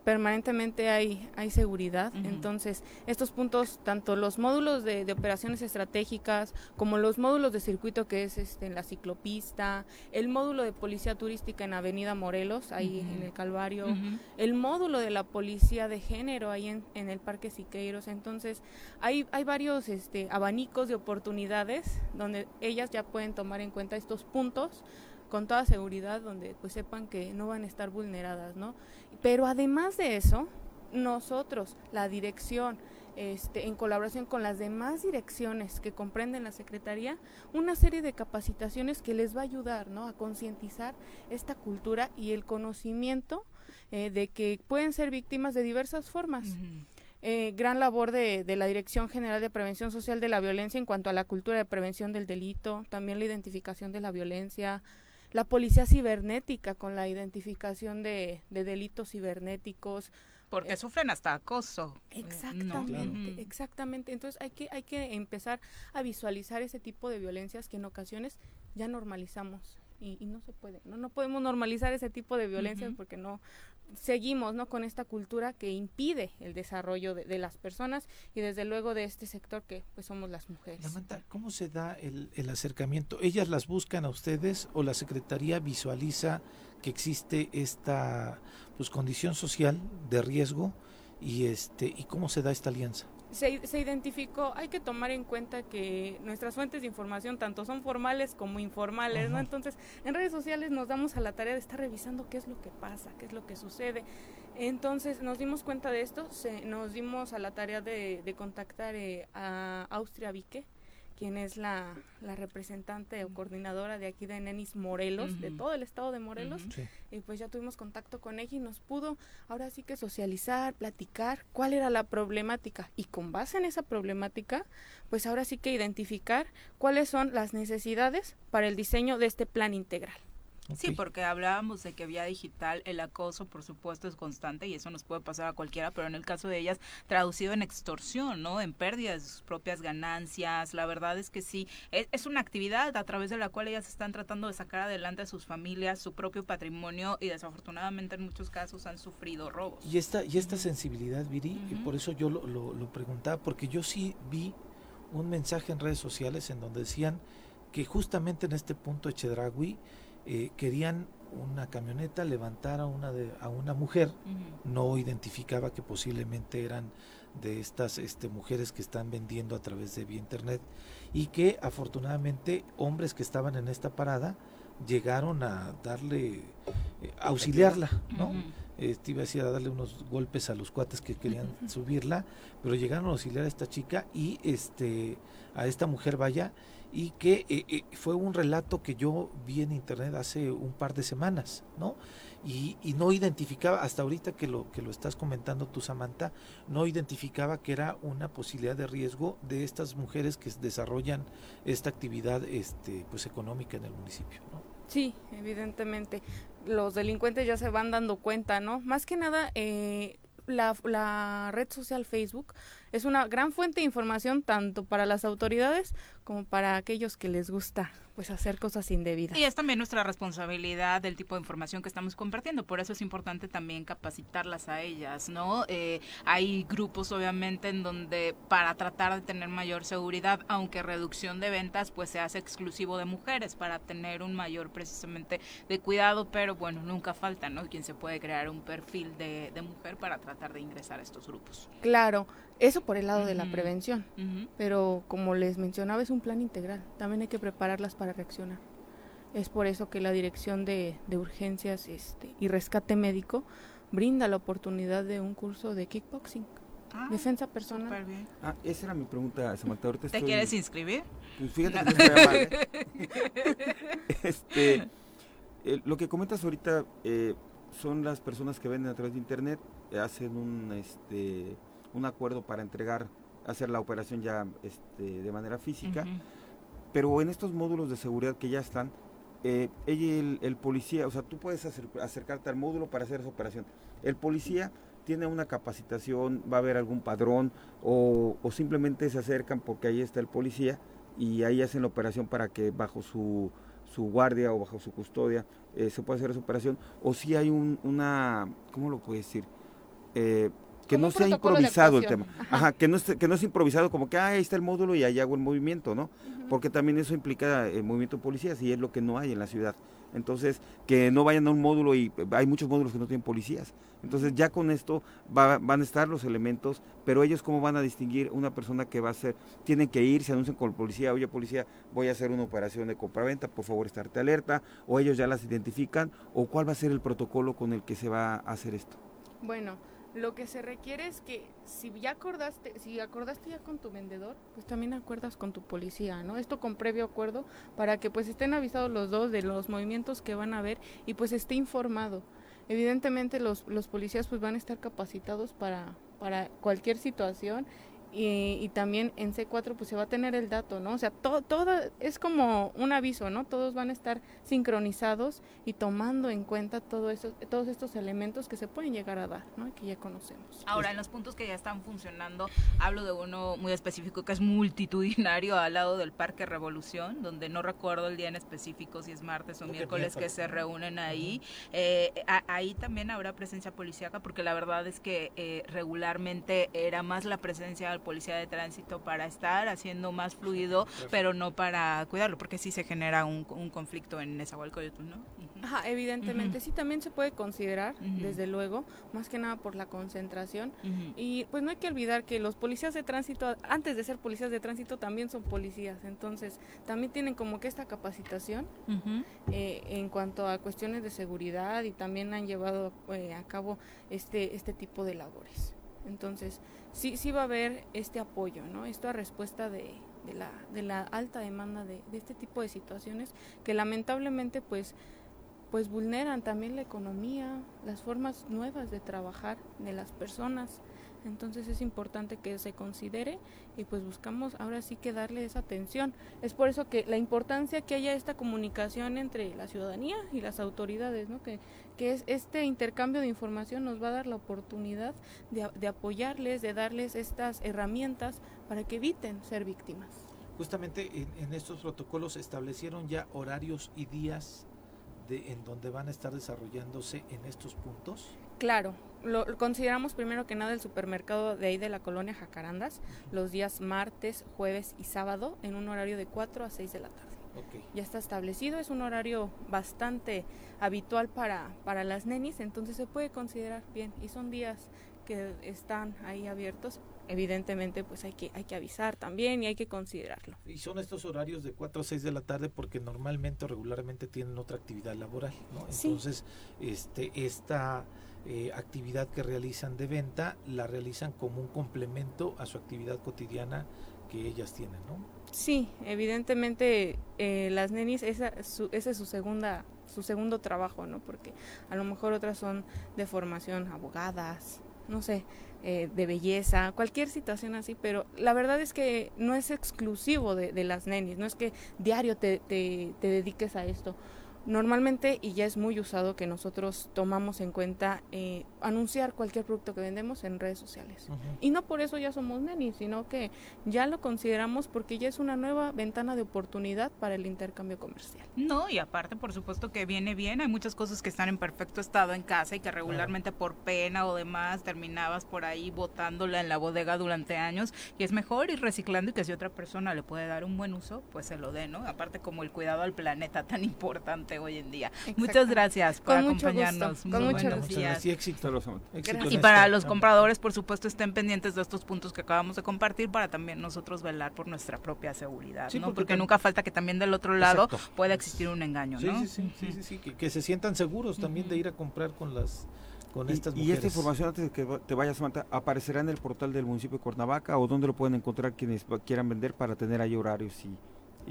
permanentemente hay, hay seguridad. Entonces, estos puntos, tanto los módulos de, operaciones estratégicas como los módulos de circuito que es este, en la ciclopista, el módulo de policía turística en Avenida Morelos, ahí en el Calvario, el módulo de la policía de género ahí en, en el Parque Siqueiros. Entonces, hay, hay varios este, abanicos de oportunidades donde ellas ya pueden tomar en cuenta estos puntos con toda seguridad donde pues sepan que no van a estar vulneradas, ¿no? Pero además de eso, nosotros, la dirección, este, en colaboración con las demás direcciones que comprenden la Secretaría, una serie de capacitaciones que les va a ayudar ¿no? a concientizar esta cultura y el conocimiento eh, de que pueden ser víctimas de diversas formas. Eh, gran labor de, de, la Dirección General de Prevención Social de la Violencia en cuanto a la cultura de prevención del delito, también la identificación de la violencia, la policía cibernética con la identificación de, delitos cibernéticos. Porque eh, sufren hasta acoso. Exactamente, exactamente. Entonces hay que, hay que empezar a visualizar ese tipo de violencias que en ocasiones ya normalizamos. Y, y, no se puede, ¿no? no podemos normalizar ese tipo de violencias porque no, seguimos ¿no? con esta cultura que impide el desarrollo de, las personas y desde luego de este sector que pues somos las mujeres. ¿cómo se da el, acercamiento? ¿Ellas las buscan a ustedes o la Secretaría visualiza que existe esta pues, condición social de riesgo y, este, y cómo se da esta alianza? Se, se, identificó, hay que tomar en cuenta que nuestras fuentes de información tanto son formales como informales, ¿no? Entonces, en redes sociales nos damos a la tarea de estar revisando qué es lo que pasa, qué es lo que sucede. Entonces, nos dimos cuenta de esto, se, nos dimos a la tarea de, de contactar eh, a Austria Vique, quien es la, representante o coordinadora de aquí de Nenis Morelos, de todo el estado de Morelos. Y pues ya tuvimos contacto con ella y nos pudo ahora sí que socializar, platicar cuál era la problemática. Y con base en esa problemática, pues ahora sí que identificar cuáles son las necesidades para el diseño de este plan integral. Sí, porque hablábamos de que vía digital el acoso, por supuesto, es constante y eso nos puede pasar a cualquiera, pero en el caso de ellas, traducido en extorsión, ¿no? En pérdida de sus propias ganancias. La verdad es que sí, es, una actividad a través de la cual ellas están tratando de sacar adelante a sus familias, su propio patrimonio y desafortunadamente en muchos casos han sufrido robos. Y esta, y esta sensibilidad, Viri, y por eso yo lo, lo, lo preguntaba, porque yo sí vi un mensaje en redes sociales en donde decían que justamente en este punto de Chedragui, eh, querían una camioneta levantar a una, de, a una mujer, no identificaba que posiblemente eran de estas este, mujeres que están vendiendo a través de vía internet y que afortunadamente hombres que estaban en esta parada llegaron a darle, eh, auxiliarla, ¿no? Este, iba a decir a darle unos golpes a los cuates que querían subirla, pero llegaron a auxiliar a esta chica y este a esta mujer vaya y que eh, eh, fue un relato que yo vi en internet hace un par de semanas, ¿no? Y, no identificaba, hasta ahorita que lo, que lo estás comentando tú, Samantha, no identificaba que era una posibilidad de riesgo de estas mujeres que desarrollan esta actividad este, pues, económica en el municipio, ¿no? Sí, evidentemente. Los delincuentes ya se van dando cuenta, ¿no? Más que nada, eh, la, la red social Facebook es una gran fuente de información tanto para las autoridades como para aquellos que les gusta pues hacer cosas indebidas. Y es también nuestra responsabilidad del tipo de información que estamos compartiendo, por eso es importante también capacitarlas a ellas, ¿no? Eh, hay grupos obviamente en donde para tratar de tener mayor seguridad, aunque reducción de ventas pues se hace exclusivo de mujeres para tener un mayor precisamente de cuidado, pero bueno, nunca falta, ¿no? Quien se puede crear un perfil de, de mujer para tratar de ingresar a estos grupos. Claro, eso por el lado de la prevención, pero como les mencionaba es un plan integral, también hay que prepararlas para reaccionar. Es por eso que la Dirección de, Urgencias este, y Rescate Médico brinda la oportunidad de un curso de kickboxing. Ah, defensa personal. Ah, esa era mi pregunta, Samantha. ¿Te quieres inscribir? Pues fíjate que no ¿eh? este, eh, lo que comentas ahorita eh, son las personas que venden a través de internet, hacen un este un acuerdo para entregar, hacer la operación ya este, de manera física, pero en estos módulos de seguridad que ya están, eh, ella, el, policía, o sea, tú puedes acercarte al módulo para hacer esa operación. El policía tiene una capacitación, va a haber algún padrón o, simplemente se acercan porque ahí está el policía y ahí hacen la operación para que bajo su, su guardia o bajo su custodia eh, se pueda hacer esa operación o si hay un, una, ¿cómo lo puedo decir? eh, que no sea improvisado el tema. Ajá, que no, que no es improvisado como que ah, ahí está el módulo y ahí hago el movimiento, ¿no? Porque también eso implica el movimiento de policías y es lo que no hay en la ciudad. Entonces, que no vayan a un módulo y hay muchos módulos que no tienen policías. Entonces, ya con esto van a estar los elementos, pero ellos cómo van a distinguir una persona que va a ser, tienen que ir, se anuncian con la policía, oye policía, voy a hacer una operación de compraventa, por favor estarte alerta, o ellos ya las identifican, o cuál va a ser el protocolo con el que se va a hacer esto. Bueno, lo que se requiere es que si ya acordaste, si acordaste ya con tu vendedor, pues también acuerdas con tu policía, ¿no? Esto con previo acuerdo para que pues estén avisados los dos de los movimientos que van a ver y pues esté informado. Evidentemente los, los policías pues van a estar capacitados para, para cualquier situación y, también en C4 pues se va a tener el dato, ¿no? O sea, todo, todo es como un aviso, ¿no? Todos van a estar sincronizados y tomando en cuenta todo eso, todos estos elementos que se pueden llegar a dar, ¿no? que ya conocemos. Ahora, en los puntos que ya están funcionando, hablo de uno muy específico que es multitudinario al lado del Parque Revolución, donde no recuerdo el día en específico, si es martes o miércoles, que se reúnen ahí. Eh, ahí también habrá presencia policíaca, porque la verdad es que eh, regularmente era más la presencia policía de tránsito para estar haciendo más fluido, pero no para cuidarlo, porque sí se genera un, conflicto en esa ¿no? Ajá, evidentemente, sí también se puede considerar, desde luego, más que nada por la concentración. Y pues no hay que olvidar que los policías de tránsito, antes de ser policías de tránsito, también son policías, entonces también tienen como que esta capacitación eh, en cuanto a cuestiones de seguridad y también han llevado eh, a cabo este, este tipo de labores. Entonces, sí, sí va a haber este apoyo, ¿no? Esto a respuesta de, de, la, de la alta demanda de, de, este tipo de situaciones que lamentablemente pues, pues vulneran también la economía, las formas nuevas de trabajar de las personas. Entonces es importante que se considere y pues buscamos ahora sí que darle esa atención. Es por eso que la importancia que haya esta comunicación entre la ciudadanía y las autoridades, ¿no? que, que es este intercambio de información nos va a dar la oportunidad de, de apoyarles, de darles estas herramientas para que eviten ser víctimas. Justamente en, en estos protocolos establecieron ya horarios y días de, en donde van a estar desarrollándose en estos puntos. Claro, lo, consideramos primero que nada el supermercado de ahí de la colonia Jacarandas, los días martes, jueves y sábado en un horario de 4 a 6 de la tarde. Ya está establecido, es un horario bastante habitual para, para las nenis, entonces se puede considerar bien y son días que están ahí abiertos. Evidentemente, pues hay que, hay que avisar también y hay que considerarlo. Y son estos horarios de 4 a 6 de la tarde porque normalmente o regularmente tienen otra actividad laboral, ¿no? Entonces, este, esta eh, actividad que realizan de venta la realizan como un complemento a su actividad cotidiana que ellas tienen, ¿no? Sí, evidentemente eh, las nenis, esa, ese es su segunda su segundo trabajo, ¿no? Porque a lo mejor otras son de formación, abogadas, no sé, eh, de belleza, cualquier situación así, pero la verdad es que no es exclusivo de, de las nenis, no es que diario te, te, te dediques a esto Normalmente, y ya es muy usado que nosotros tomamos en cuenta eh, anunciar cualquier producto que vendemos en redes sociales. Y no por eso ya somos nenis, sino que ya lo consideramos porque ya es una nueva ventana de oportunidad para el intercambio comercial. No, y aparte, por supuesto que viene bien. Hay muchas cosas que están en perfecto estado en casa y que regularmente por pena o demás terminabas por ahí botándola en la bodega durante años. Y es mejor ir reciclando y que si otra persona le puede dar un buen uso, pues se lo dé, ¿no? Aparte, como el cuidado al planeta tan importante hoy en día. Muchas gracias por acompañarnos. Con muchos días. Y para los compradores, por supuesto, estén pendientes de estos puntos que acabamos de compartir para también nosotros velar por nuestra propia seguridad, ¿no? Porque, nunca falta que también del otro lado pueda existir un engaño, ¿no? Sí, sí, sí, sí, que, se sientan seguros también de ir a comprar con las con estas mujeres. Y esta información antes de que te vayas, Samantha, ¿aparecerá en el portal del municipio de Cuernavaca o dónde lo pueden encontrar quienes quieran vender para tener ahí horarios y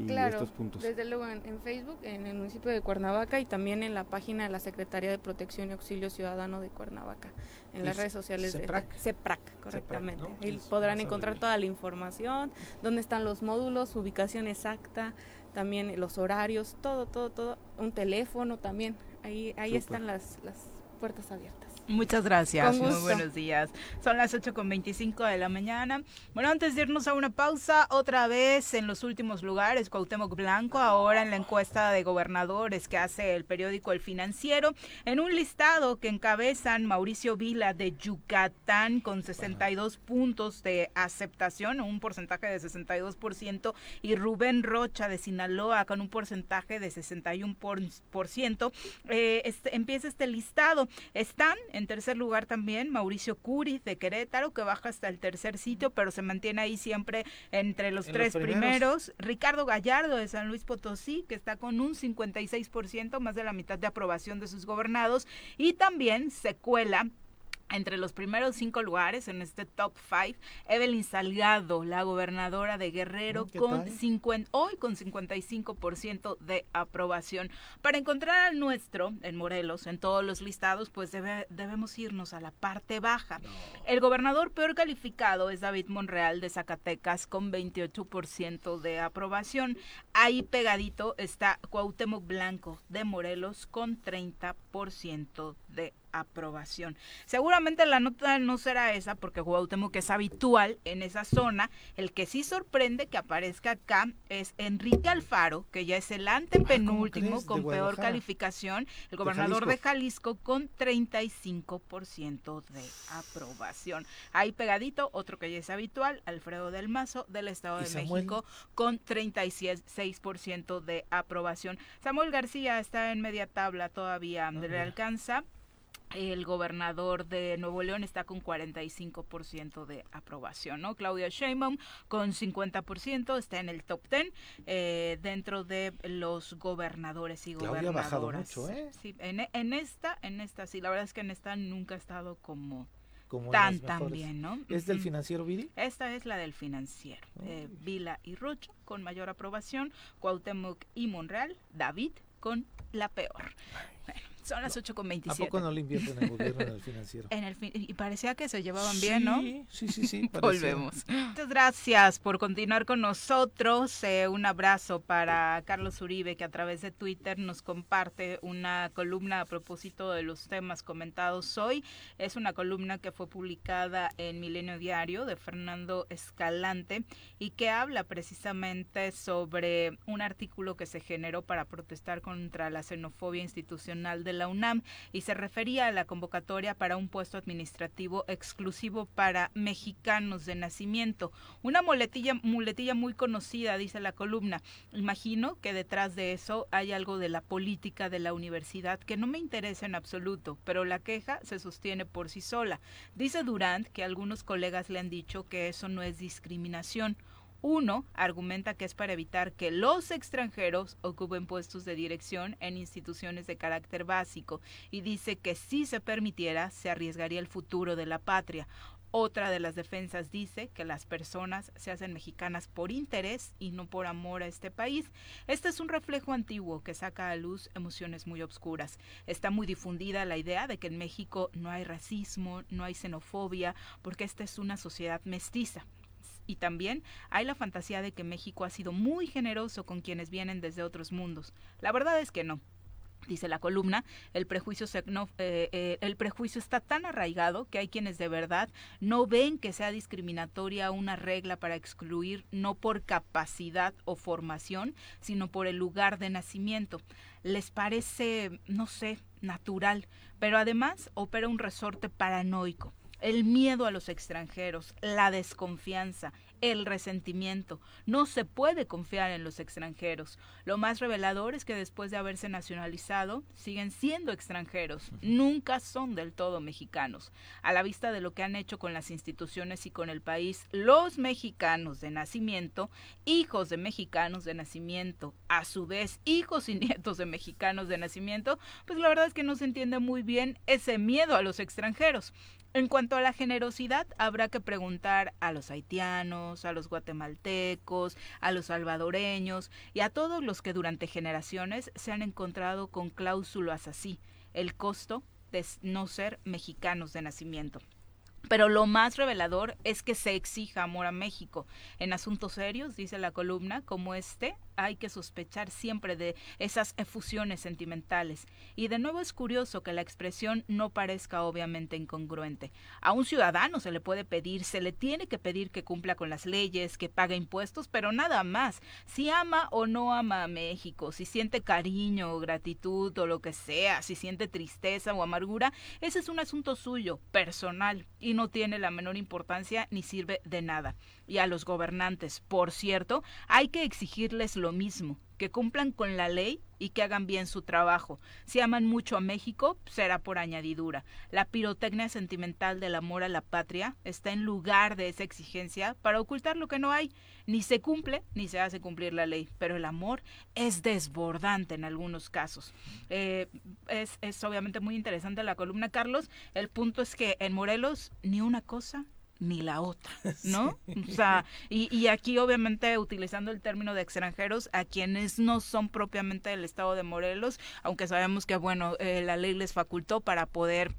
claro, Desde luego en, Facebook, en el municipio de Cuernavaca y también en la página de la Secretaría de Protección y Auxilio Ciudadano de Cuernavaca, en las redes sociales de CEPRAC, correctamente. Ahí podrán encontrar toda la información, dónde están los módulos, ubicación exacta, también los horarios, todo, todo, todo, un teléfono también. Ahí, ahí están las, las puertas abiertas. Muchas gracias. Muy buenos días. Son las 8 con 25 de la mañana. Bueno, antes de irnos a una pausa, otra vez en los últimos lugares, Cuauhtémoc Blanco, ahora en la encuesta de gobernadores que hace el periódico El Financiero, en un listado que encabezan Mauricio Vila de Yucatán con 62 puntos de aceptación, un porcentaje de 62%, y Rubén Rocha de Sinaloa con un porcentaje de 61%. Eh, este, empieza este listado. Están en tercer lugar también Mauricio Curi de Querétaro, que baja hasta el tercer sitio, pero se mantiene ahí siempre entre los tres primeros. Ricardo Gallardo de San Luis Potosí, que está con un 56%, más de la mitad de aprobación de sus gobernados. Y también se cuela entre los primeros cinco lugares en este top five, Evelyn Salgado, la gobernadora de Guerrero, con 50, hoy con 55% de aprobación. Para encontrar al nuestro en Morelos, en todos los listados, pues debemos irnos a la parte baja. El gobernador peor calificado es David Monreal de Zacatecas, con 28% de aprobación. Ahí pegadito está Cuauhtémoc Blanco de Morelos, con 30% de aprobación. Seguramente la nota no será esa porque que es habitual en esa zona. El que sí sorprende que aparezca acá es Enrique Alfaro, que ya es el antepenúltimo con peor calificación, el gobernador de Jalisco, con 35% de aprobación. Ahí pegadito, otro que ya es habitual, Alfredo del Mazo del Estado de México con 36% de aprobación. Samuel García está en media tabla todavía, le alcanza el gobernador de Nuevo León está con 45% de aprobación, ¿no? Claudia Sheinbaum con 50% está en el top 10 eh, dentro de los gobernadores y Claudia gobernadoras. Ha bajado mucho, ¿eh? Sí, en, esta, en esta, sí, la verdad es que en esta nunca ha estado como, tan tan bien, ¿no? ¿Es del financiero Vili? Esta es la del financiero. Eh, Vila y Rocho con mayor aprobación, Cuauhtémoc y Monreal, David con la peor. Bueno, son las 8 con 27. ¿A poco no le invierten en el gobierno en el financiero? En el y parecía que se llevaban bien, ¿no? Sí, sí, sí. Volvemos. Muchas gracias por continuar con nosotros. Eh, un abrazo para Carlos Uribe, que a través de Twitter nos comparte una columna a propósito de los temas comentados hoy. Es una columna que fue publicada en Milenio Diario de Fernando Escalante y que habla precisamente sobre un artículo que se generó para protestar contra la xenofobia institucional de la UNAM y se refería a la convocatoria para un puesto administrativo exclusivo para mexicanos de nacimiento. Una muletilla, muletilla muy conocida, dice la columna. Imagino que detrás de eso hay algo de la política de la universidad que no me interesa en absoluto, pero la queja se sostiene por sí sola. Dice Durant que algunos colegas le han dicho que eso no es discriminación. Uno argumenta que es para evitar que los extranjeros ocupen puestos de dirección en instituciones de carácter básico y dice que si se permitiera se arriesgaría el futuro de la patria. Otra de las defensas dice que las personas se hacen mexicanas por interés y no por amor a este país. Este es un reflejo antiguo que saca a luz emociones muy obscuras. Está muy difundida la idea de que en México no hay racismo, no hay xenofobia, porque esta es una sociedad mestiza y también hay la fantasía de que México ha sido muy generoso con quienes vienen desde otros mundos. La verdad es que no. Dice la columna, el prejuicio, eh, eh, el prejuicio está tan arraigado que hay quienes de verdad no ven que sea discriminatoria una regla para excluir no por capacidad o formación, sino por el lugar de nacimiento. Les parece, no sé, natural, pero además opera un resorte paranoico el miedo a los extranjeros, la desconfianza, el resentimiento. No se puede confiar en los extranjeros. Lo más revelador es que después de haberse nacionalizado, siguen siendo extranjeros. Nunca son del todo mexicanos. A la vista de lo que han hecho con las instituciones y con el país, los mexicanos de nacimiento, hijos de mexicanos de nacimiento, a su vez hijos y nietos de mexicanos de nacimiento, pues la verdad es que no se entiende muy bien ese miedo a los extranjeros. En cuanto a la generosidad, habrá que preguntar a los haitianos, a los guatemaltecos, a los salvadoreños y a todos los que durante generaciones se han encontrado con cláusulas así, el costo de no ser mexicanos de nacimiento. Pero lo más revelador es que se exija amor a México. En asuntos serios, dice la columna, como este, hay que sospechar siempre de esas efusiones sentimentales. Y de nuevo es curioso que la expresión no parezca obviamente incongruente. A un ciudadano se le puede pedir, se le tiene que pedir que cumpla con las leyes, que pague impuestos, pero nada más. Si ama o no ama a México, si siente cariño o gratitud o lo que sea, si siente tristeza o amargura, ese es un asunto suyo, personal, y no tiene la menor importancia ni sirve de nada. Y a los gobernantes, por cierto, hay que exigirles lo mismo, que cumplan con la ley y que hagan bien su trabajo. Si aman mucho a México, será por añadidura. La pirotecnia sentimental del amor a la patria está en lugar de esa exigencia para ocultar lo que no hay. Ni se cumple ni se hace cumplir la ley, pero el amor es desbordante en algunos casos. Eh, es, es obviamente muy interesante la columna, Carlos. El punto es que en Morelos ni una cosa ni la otra, ¿no? O sea, y, y, aquí obviamente utilizando el término de extranjeros a quienes no son propiamente del estado de Morelos, aunque sabemos que, bueno, eh, la ley les facultó para poder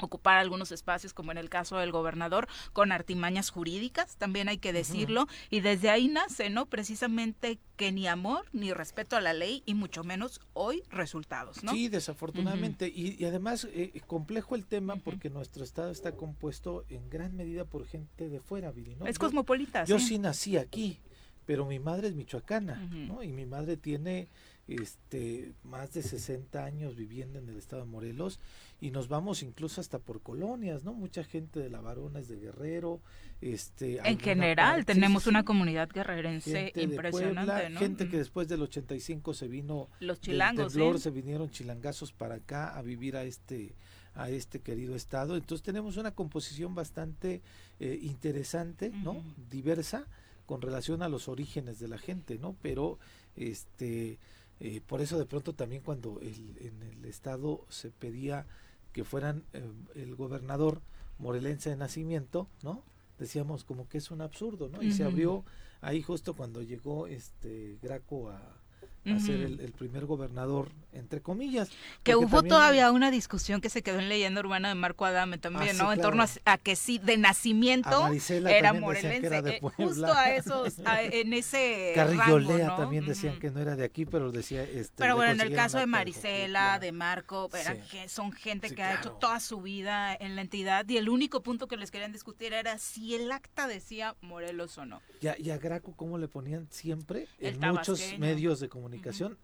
ocupar algunos espacios, como en el caso del gobernador, con artimañas jurídicas, también hay que decirlo, y desde ahí nace, ¿no? Precisamente que ni amor, ni respeto a la ley, y mucho menos hoy resultados, ¿no? Sí, desafortunadamente, y, además eh, complejo el tema porque nuestro estado está compuesto en gran medida por gente de fuera, Viri, ¿no? Es cosmopolita, Yo sí nací aquí, pero mi madre es michoacana, ¿no? Y mi madre tiene este más de 60 años viviendo en el estado de Morelos y nos vamos incluso hasta por colonias, ¿no? Mucha gente de la Varona es de Guerrero, este en general tenemos una comunidad guerrerense impresionante, ¿no? Gente que después del 85 se vino los chilangos, se vinieron chilangazos para acá a vivir a este a este querido estado. Entonces tenemos una composición bastante eh, interesante, ¿no? Diversa con relación a los orígenes de la gente, ¿no? Pero este eh, por eso de pronto también cuando el, en el estado se pedía que fueran eh, el gobernador morelense de nacimiento, ¿no? Decíamos como que es un absurdo, ¿no? Y se abrió ahí justo cuando llegó este Graco a, a ser el, primer gobernador, entre comillas. Que hubo todavía una discusión que se quedó en leyenda urbana de Marco Adame también, ah, ¿no? En torno a, que sí, de nacimiento era morelense. Era de eh, justo a esos, en ese Carriolea rango, también decían que no era de aquí, pero decía... Este, pero bueno, en el caso de Marisela, de Marco, que son gente que ha hecho toda su vida en la entidad y el único punto que les querían discutir era si el acta decía Morelos o no. y a Graco, ¿cómo le ponían siempre? en muchos medios de comunicación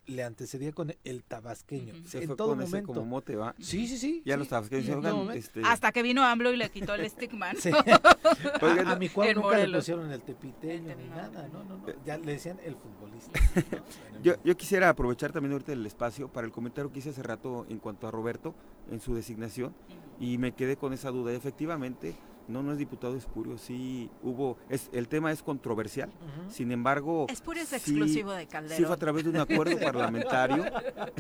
le antecedía con el tabasqueño. Se fue con ese como mote, ¿va? Sí, sí, sí. Ya los tabasqueños este... Hasta que vino AMLO y le quitó el estigma. a, mi cual nunca le pusieron el tepiteño ni nada, no, no, no. Ya le decían el futbolista. yo, yo quisiera aprovechar también ahorita el espacio para el comentario que hice hace rato en cuanto a Roberto en su designación y me quedé con esa duda. Efectivamente, no, no es diputado Espurio, sí hubo, es, el tema es controversial, sin embargo... Espurio es exclusivo de Calderón. Sí fue a través de un acuerdo parlamentario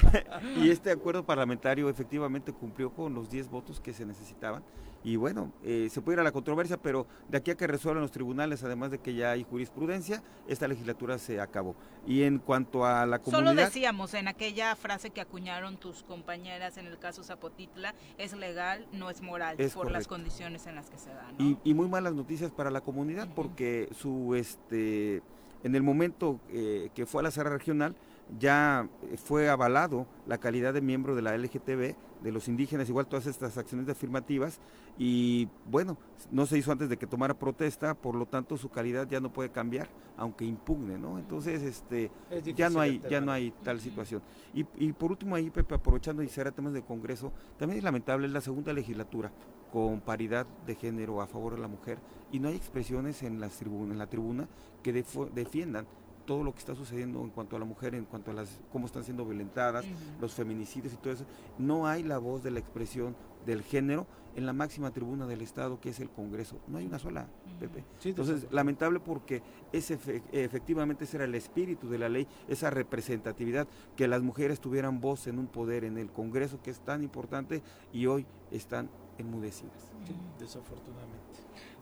y este acuerdo parlamentario efectivamente cumplió con los 10 votos que se necesitaban y bueno, eh, se puede ir a la controversia, pero de aquí a que resuelvan los tribunales, además de que ya hay jurisprudencia, esta legislatura se acabó. Y en cuanto a la comunidad... Solo decíamos en aquella frase que acuñaron tus compañeras en el caso Zapotitla, es legal, no es moral, por las condiciones en las que se dan. Y, muy malas noticias para la comunidad, porque su este en el momento eh, que fue a la sala regional, ya fue avalado la calidad de miembro de la LGTB, de los indígenas, igual todas estas acciones afirmativas, y bueno, no se hizo antes de que tomara protesta, por lo tanto su calidad ya no puede cambiar, aunque impugne, ¿no? Entonces, este, ya no hay, ya no hay tal situación. Y, y por último ahí, Pepe, aprovechando y será temas de Congreso, también es lamentable la segunda legislatura con paridad de género a favor de la mujer, y no hay expresiones en, las en la tribuna que defiendan todo lo que está sucediendo en cuanto a la mujer, en cuanto a las cómo están siendo violentadas, los feminicidios y todo eso, no hay la voz de la expresión del género en la máxima tribuna del Estado, que es el Congreso. No hay una sola, Pepe. Entonces, lamentable porque ese efectivamente ese era el espíritu de la ley, esa representatividad, que las mujeres tuvieran voz en un poder en el Congreso, que es tan importante, y hoy están enmudecidas. desafortunadamente.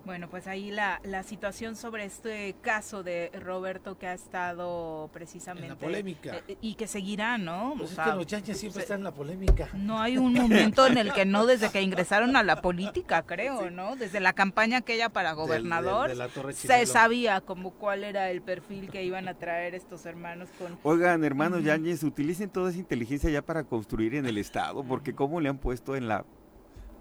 Bueno, pues ahí la, la situación sobre este caso de Roberto que ha estado precisamente... En la polémica. Eh, y que seguirá, ¿no? Pues es que los chanches siempre están en la polémica. No hay un momento en el que no, desde que ingresaron a la política, creo, ¿no? Desde la campaña aquella para gobernador, se sabía como cuál era el perfil que iban a traer estos hermanos con... Oigan, hermanos Yáñez, utilicen toda esa inteligencia ya para construir en el Estado, porque cómo le han puesto en la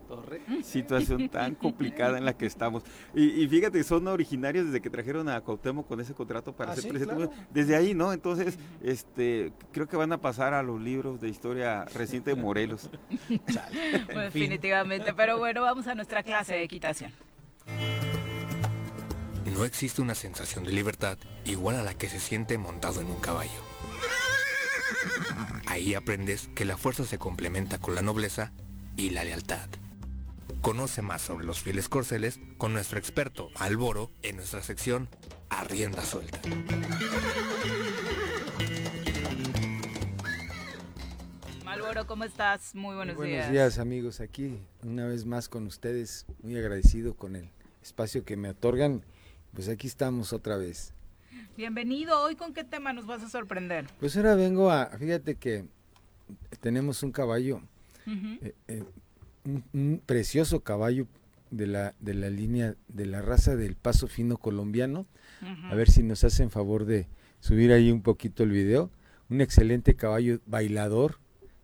situación tan complicada en la que estamos. Y, fíjate, son originarios desde que trajeron a Cuauhtémoc con ese contrato para hacer ah, presidente. Desde ahí, ¿no? Entonces, este, creo que van a pasar a los libros de historia reciente de Morelos. definitivamente, pero bueno, vamos a nuestra clase de equitación. No existe una sensación de libertad igual a la que se siente montado en un caballo. Ahí aprendes que la fuerza se complementa con la nobleza y la lealtad. Conoce más sobre los fieles corceles con nuestro experto Alboro en nuestra sección Arrienda Suelta. Alboro, ¿cómo estás? Muy buenos, días. Buenos días amigos, aquí una vez más con ustedes, muy agradecido con el espacio que me otorgan. Pues aquí estamos otra vez. Bienvenido, hoy con qué tema nos vas a sorprender. Pues ahora vengo a, fíjate que tenemos un caballo un, precioso caballo de la, de la línea de la raza del paso fino colombiano. A ver si nos hacen favor de subir ahí un poquito el video. Un excelente caballo bailador,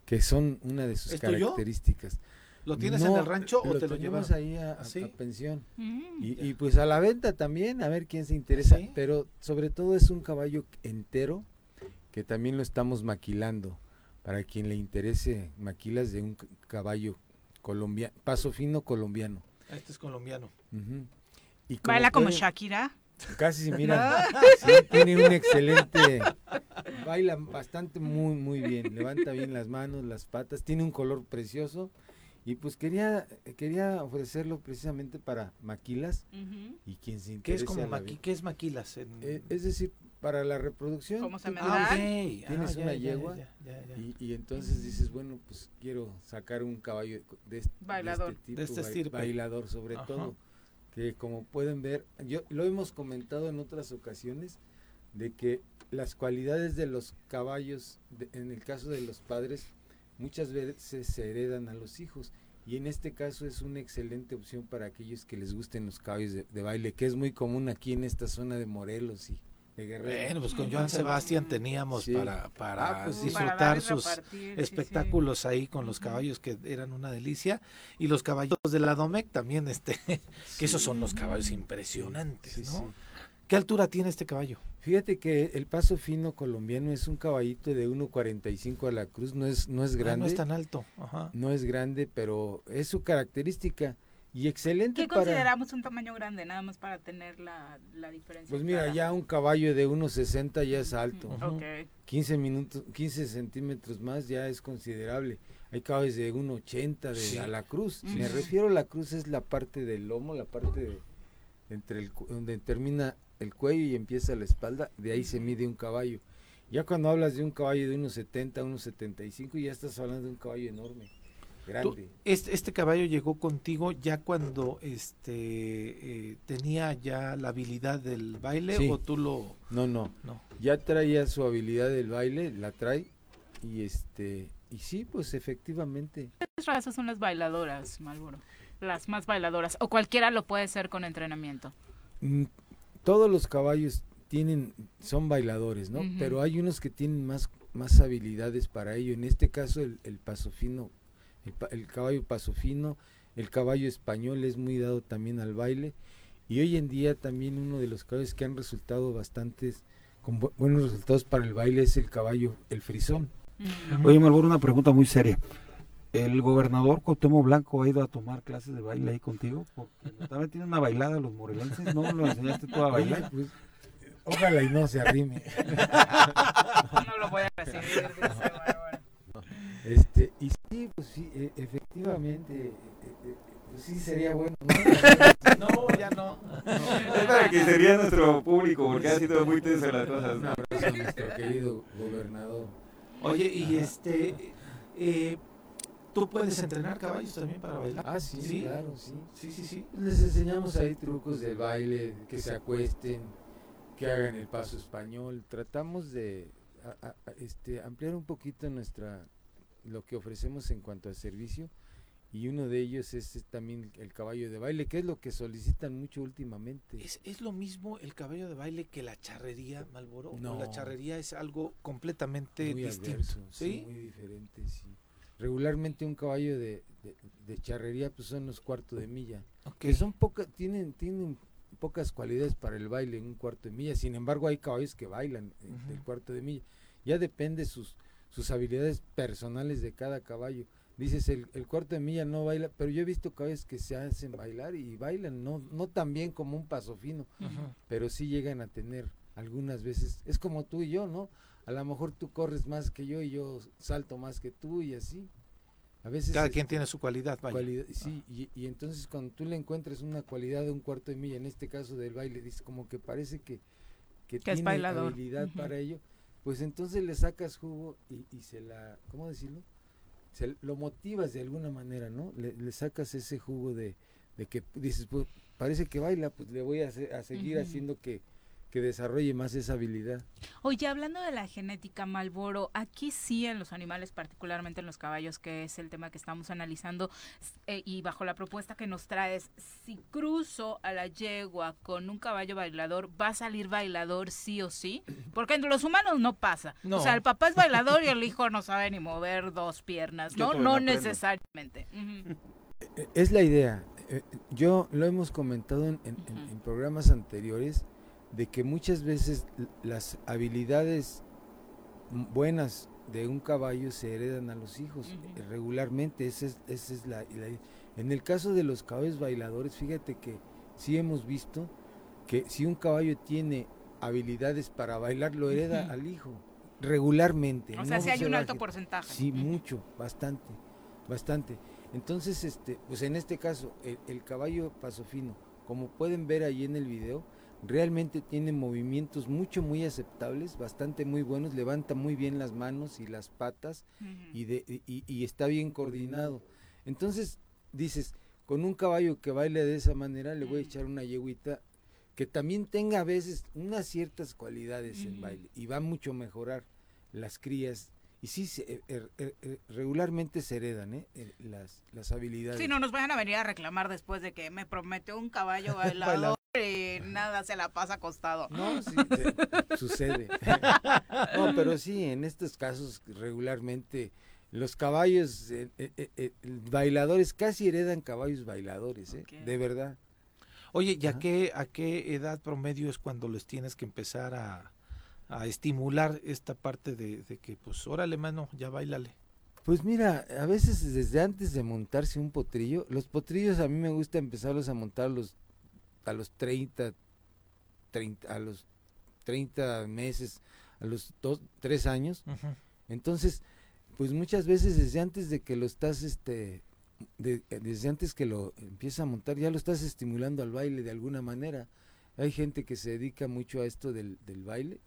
que son una de sus características. ¿Lo tienes en el rancho o te lo llevas ahí a, pensión? Mm, y, pues a la venta también, a ver quién se interesa. Pero sobre todo es un caballo entero que también lo estamos maquilando. Para quien le interese maquilas de un caballo colombiano, paso fino colombiano. Este es colombiano. y ¿Baila como Shakira? Casi, mira, tiene un excelente, baila bastante muy, muy bien, levanta bien las manos, las patas, tiene un color precioso y pues quería quería ofrecerlo precisamente para maquilas y quien se ¿Qué es como ¿Qué es maquilas? Eh, es decir, para la reproducción. ¿Cómo se me ah, Tienes ah, una yegua y, entonces dices, bueno, pues quiero sacar un caballo de, este, bailador. de este tipo, bailador sobre todo, que como pueden ver, yo lo hemos comentado en otras ocasiones, de que las cualidades de los caballos, en el caso de los padres, muchas veces se heredan a los hijos. Y en este caso es una excelente opción para aquellos que les gusten los caballos de baile, que es muy común aquí en esta zona de Morelos y, bueno, pues con Joan Sebastián teníamos para, para ah, pues disfrutar sus espectáculos ahí con los caballos que eran una delicia. Y los caballos de la Domec también, este, que esos son los caballos impresionantes, ¿no? ¿Qué altura tiene este caballo? Fíjate que el paso fino colombiano es un caballito de 1.45 a la cruz, no es, no es grande. no es tan alto. No es grande, pero es su característica y excelente ¿Qué consideramos un tamaño grande, nada más para tener la, diferencia? Pues mira, ya un caballo de 1,60 ya es alto. 15, minutos, 15 centímetros más ya es considerable. Hay caballos de 1,80 de a la cruz. Me refiero a la cruz es la parte del lomo, la parte de, entre el, donde termina el cuello y empieza la espalda, de ahí se mide un caballo. Ya cuando hablas de un caballo de 1,70, 1,75, ya estás hablando de un caballo enorme este, este, caballo llegó contigo ya cuando este eh, tenía ya la habilidad del baile o tú lo no, no. No. Ya traía su habilidad del baile la trae y este y sí pues efectivamente. ¿Qué razas son las bailadoras Malboro las más bailadoras o cualquiera lo puede ser con entrenamiento mm, todos los caballos tienen son bailadores no pero hay unos que tienen más más habilidades para ello. En este caso el, el paso fino el, caballo paso fino, el caballo español es muy dado también al baile. Y hoy en día también uno de los caballos que han resultado bastantes con buenos resultados para el baile es el caballo, el frisón. Oye, Malboro, una pregunta muy seria. ¿El gobernador Cuauhtémoc Blanco ha ido a tomar clases de baile ahí contigo? Porque también tiene una bailada los morelenses, ¿no? ¿Lo enseñaste tú a bailar? Pues, ojalá y no se arrime. no lo voy a recibir, este, y sí, pues sí, e, efectivamente, e, e, pues sí sería bueno. No, ya no. Es para que sería nuestro público, porque ha sido muy tenso las cosas. Un abrazo a nuestro querido gobernador. Oye, y este, eh, ¿Tú puedes entrenar caballos también para bailar? Ah, sí, claro, sí. Sí, sí, sí. Les enseñamos ahí trucos de baile, que se acuesten, que hagan el paso español. Tratamos de este, ampliar un poquito nuestra lo que ofrecemos en cuanto al servicio y uno de ellos es, también el caballo de baile, que es lo que solicitan mucho últimamente. ¿Es, es lo mismo el caballo de baile que la charrería, Malboro? No, la charrería es algo completamente distinto. ¿sí? muy diferente, sí. Regularmente un caballo de, de, charrería pues son los cuartos de milla, que son pocas, tienen, tienen pocas cualidades para el baile en un cuarto de milla, sin embargo hay caballos que bailan en el cuarto de milla, ya depende sus, sus habilidades personales de cada caballo. Dices el, el, cuarto de milla no baila, pero yo he visto caballos que se hacen bailar y bailan, no, no tan bien como un paso fino, pero sí llegan a tener algunas veces, es como tú y yo, ¿no? A lo mejor tú corres más que yo y yo salto más que tú y así. A veces Cada quien tiene su cualidad, sí, y, y, entonces cuando tú le encuentras una cualidad de un cuarto de milla, en este caso del baile, dice como que parece que, que, tiene habilidad para ello, pues entonces le sacas jugo y, y se la, ¿cómo decirlo? lo motivas de alguna manera, ¿no? Le, sacas ese jugo de, de, que dices, pues parece que baila, pues le voy a, a seguir haciendo que, que desarrolle más esa habilidad. Oye, hablando de la genética Malboro, aquí sí en los animales, particularmente en los caballos, que es el tema que estamos analizando, eh, y bajo la propuesta que nos traes, si cruzo a la yegua con un caballo bailador, ¿va a salir bailador sí o sí? Porque entre los humanos no pasa. O sea, el papá es bailador y el hijo no sabe ni mover dos piernas, ¿no? No necesariamente. E, es la idea. Eh, yo lo hemos comentado en programas anteriores de que muchas veces las habilidades buenas de un caballo se heredan a los hijos regularmente, esa es, es la, En el caso de los caballos bailadores, fíjate que sí hemos visto que si un caballo tiene habilidades para bailar, lo hereda al hijo, regularmente. O sea, si hay un alto porcentaje. Sí, mucho, bastante, bastante. Entonces, este, pues en este caso, el, el caballo pasofino, como pueden ver ahí en el video, realmente tiene movimientos mucho, muy aceptables, bastante muy buenos, levanta muy bien las manos y las patas y, de, y, está bien coordinado. Entonces, dices, con un caballo que baile de esa manera, le voy a echar una yeguita que también tenga a veces unas ciertas cualidades en baile y va mucho a mejorar las crías y sí, eh, er, er, er, regularmente se heredan ¿eh? las, las habilidades. Sí, no nos vayan a venir a reclamar después de que me prometió un caballo bailador y nada se la pasa acostado. No, sí, sucede. no, pero sí, en estos casos regularmente los caballos eh, bailadores casi heredan caballos bailadores, ¿eh? de verdad. Oye, ¿y a qué, a qué edad promedio es cuando los tienes que empezar a, a estimular esta parte de, que, pues, órale, mano, ya bailale. Pues mira, a veces desde antes de montarse un potrillo, los potrillos a mí me gusta empezarlos a montar los, a los 30, 30, a los 30 meses, a los dos, 3 años. Entonces, pues muchas veces desde antes de que lo estás, este, desde antes que lo empieza a montar, ya lo estás estimulando al baile de alguna manera. Hay gente que se dedica mucho a esto del, del baile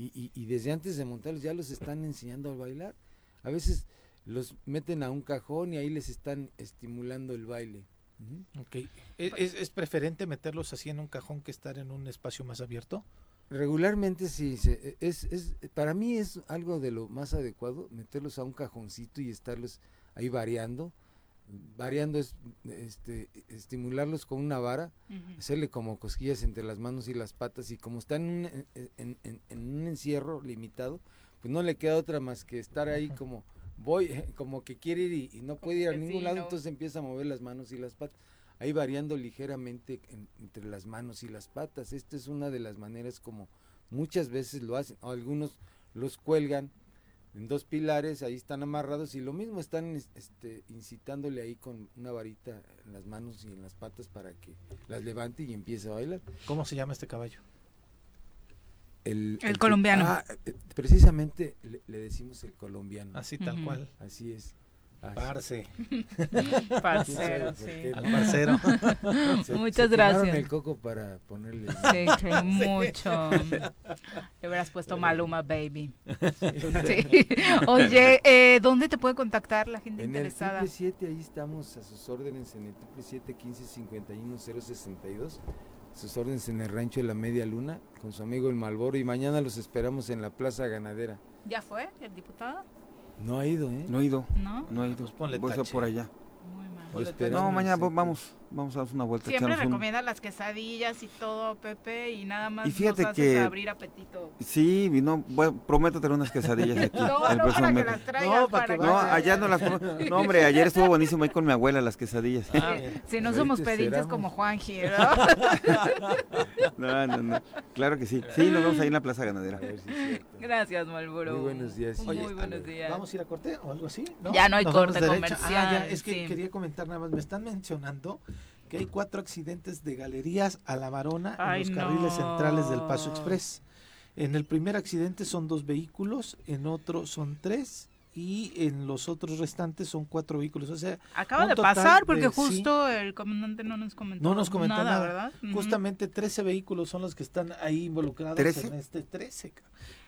y, desde antes de montarlos ya los están enseñando a bailar. A veces los meten a un cajón y ahí les están estimulando el baile. ¿Es, ¿Es, preferente meterlos así en un cajón que estar en un espacio más abierto? Regularmente sí, es, es, para mí es algo de lo más adecuado meterlos a un cajoncito y estarlos ahí variando. Variando es este, estimularlos con una vara, hacerle como cosquillas entre las manos y las patas y como están en un, encierro limitado, pues no le queda otra más que estar ahí como voy, como que quiere ir y, no puede ir a ningún lado, entonces empieza a mover las manos y las patas, ahí variando ligeramente entre las manos y las patas. Esta es una de las maneras como muchas veces lo hacen, algunos los cuelgan en dos pilares, ahí están amarrados y lo mismo están este, incitándole ahí con una varita en las manos y en las patas para que las levante y empiece a bailar. ¿Cómo se llama este caballo? El, colombiano. Ah, eh, precisamente le, decimos el colombiano. Así tal cual. Así es. Parce. Parcero, sí. Al parcero. Muchas gracias. el coco para ponerle. Sí, mucho. Le hubieras puesto Maluma Baby. Sí. Oye, eh, ¿dónde te puede contactar la gente en interesada? En el 7 ahí estamos a sus órdenes en el 7 15 51 062 sus órdenes en el rancho de la Media Luna con su amigo el Malboro y mañana los esperamos en la Plaza Ganadera. ¿Ya fue el diputado? No ha ido, ¿eh? No ha ido. No. No ha ido. Pues ponle Voy a por allá. Muy mal. No, mañana vamos, vamos a dar una vuelta. Siempre recomienda las quesadillas y todo, Pepe, y nada más y fíjate nos que, abrir apetito. Sí, no, bueno, prometo tener unas quesadillas aquí. no, no, para que las traigas, no, para, que, no, allá no las No, hombre, ayer estuvo buenísimo ahí con mi abuela las quesadillas. Ah, si no somos pedinches como Juanji, ¿no? no, no, no. Claro que sí. Sí, nos vemos ahí en la Plaza Ganadera. Gracias, Malboro. Muy buenos días. Muy buenos días. ¿Vamos a ir a corte o algo así? Ya no hay corte comercial. Ah, ya, es que quería comentar nada más. Me están mencionando que hay cuatro accidentes de galerías a la varona en los carriles centrales del Paso Express. En el primer accidente son dos vehículos, en otro son tres y en los otros restantes son cuatro vehículos. O sea, acaba de pasar porque justo el comandante no nos comentó. No nos comentó nada, ¿verdad? Justamente 13 vehículos son los que están ahí involucrados en este 13,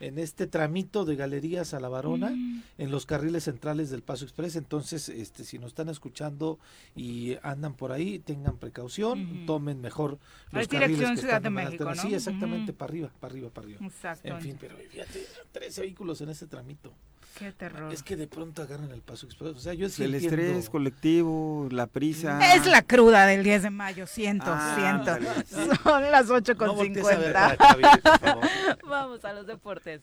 en este tramito de galerías a la Varona mm. en los carriles centrales del Paso Express. Entonces, este si nos están escuchando y andan por ahí, tengan precaución, tomen mejor los carriles que Ciudad de México, ¿no? Sí, exactamente, para arriba, para arriba, para arriba. Exacto. En fin, pero fíjate, 13 vehículos en ese tramito. Qué terror. Es que de pronto agarran el paso expreso. O sea, yo El estrés colectivo, la prisa. Es la cruda del 10 de mayo, siento, ah, siento. Son las 8 con 50. Vamos a los deportes.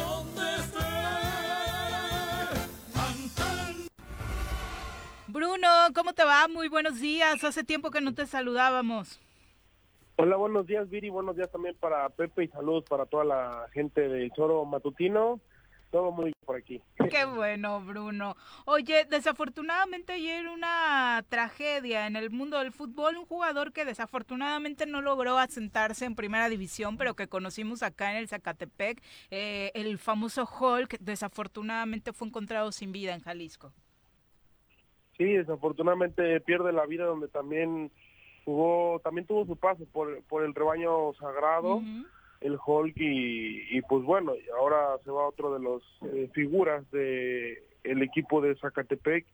Bruno, ¿cómo te va? Muy buenos días. Hace tiempo que no te saludábamos. Hola, buenos días, Viri. Buenos días también para Pepe y saludos para toda la gente de Choro Matutino. Todo muy bien por aquí. Qué bueno, Bruno. Oye, desafortunadamente ayer una tragedia en el mundo del fútbol. Un jugador que desafortunadamente no logró asentarse en primera división, pero que conocimos acá en el Zacatepec. Eh, el famoso Hulk, desafortunadamente fue encontrado sin vida en Jalisco. Sí, desafortunadamente pierde la vida donde también jugó, también tuvo su paso por, por el rebaño sagrado, el Hulk y, pues bueno, ahora se va otro de los eh, figuras de el equipo de Zacatepec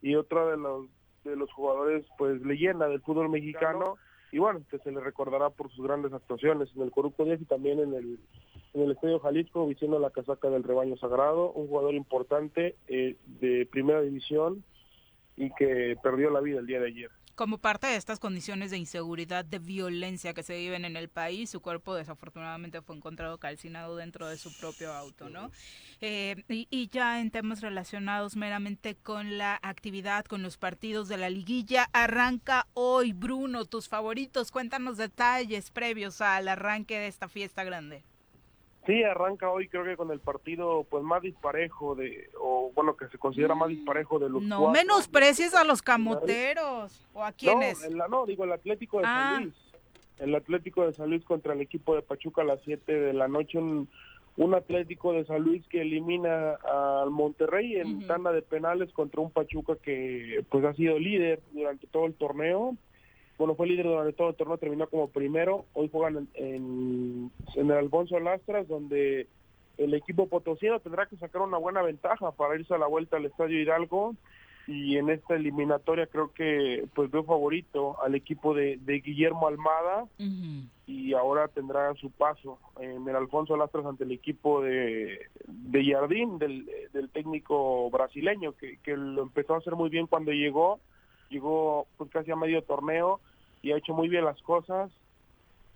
y otro de los de los jugadores pues leyenda del fútbol mexicano. Y bueno, que se le recordará por sus grandes actuaciones en el Corrupto 10 y también en el en el Estadio Jalisco vistiendo la casaca del rebaño sagrado, un jugador importante eh, de primera división y que perdió la vida el día de ayer. Como parte de estas condiciones de inseguridad, de violencia que se viven en el país, su cuerpo desafortunadamente fue encontrado calcinado dentro de su propio auto, ¿no? Eh, y, y, ya en temas relacionados meramente con la actividad, con los partidos de la liguilla, arranca hoy, Bruno, tus favoritos, cuéntanos detalles previos al arranque de esta fiesta grande. Sí, arranca hoy creo que con el partido pues más disparejo de o bueno que se considera más disparejo de los No menosprecies a los camoteros o a quiénes. No, no digo el Atlético de San ah. Luis. El Atlético de San Luis contra el equipo de Pachuca a las 7 de la noche un, un Atlético de San Luis que elimina al Monterrey en tanda de penales contra un Pachuca que pues ha sido líder durante todo el torneo bueno, fue líder durante todo el torneo, terminó como primero. Hoy juegan en, en, el Alfonso Lastras, donde el equipo potosino tendrá que sacar una buena ventaja para irse a la vuelta al Estadio Hidalgo. Y en esta eliminatoria creo que pues veo favorito al equipo de, Guillermo Almada y ahora tendrá su paso en el Alfonso Lastras ante el equipo de, de Jardín, del, del técnico brasileño, que, que lo empezó a hacer muy bien cuando llegó llegó pues casi a medio torneo y ha hecho muy bien las cosas,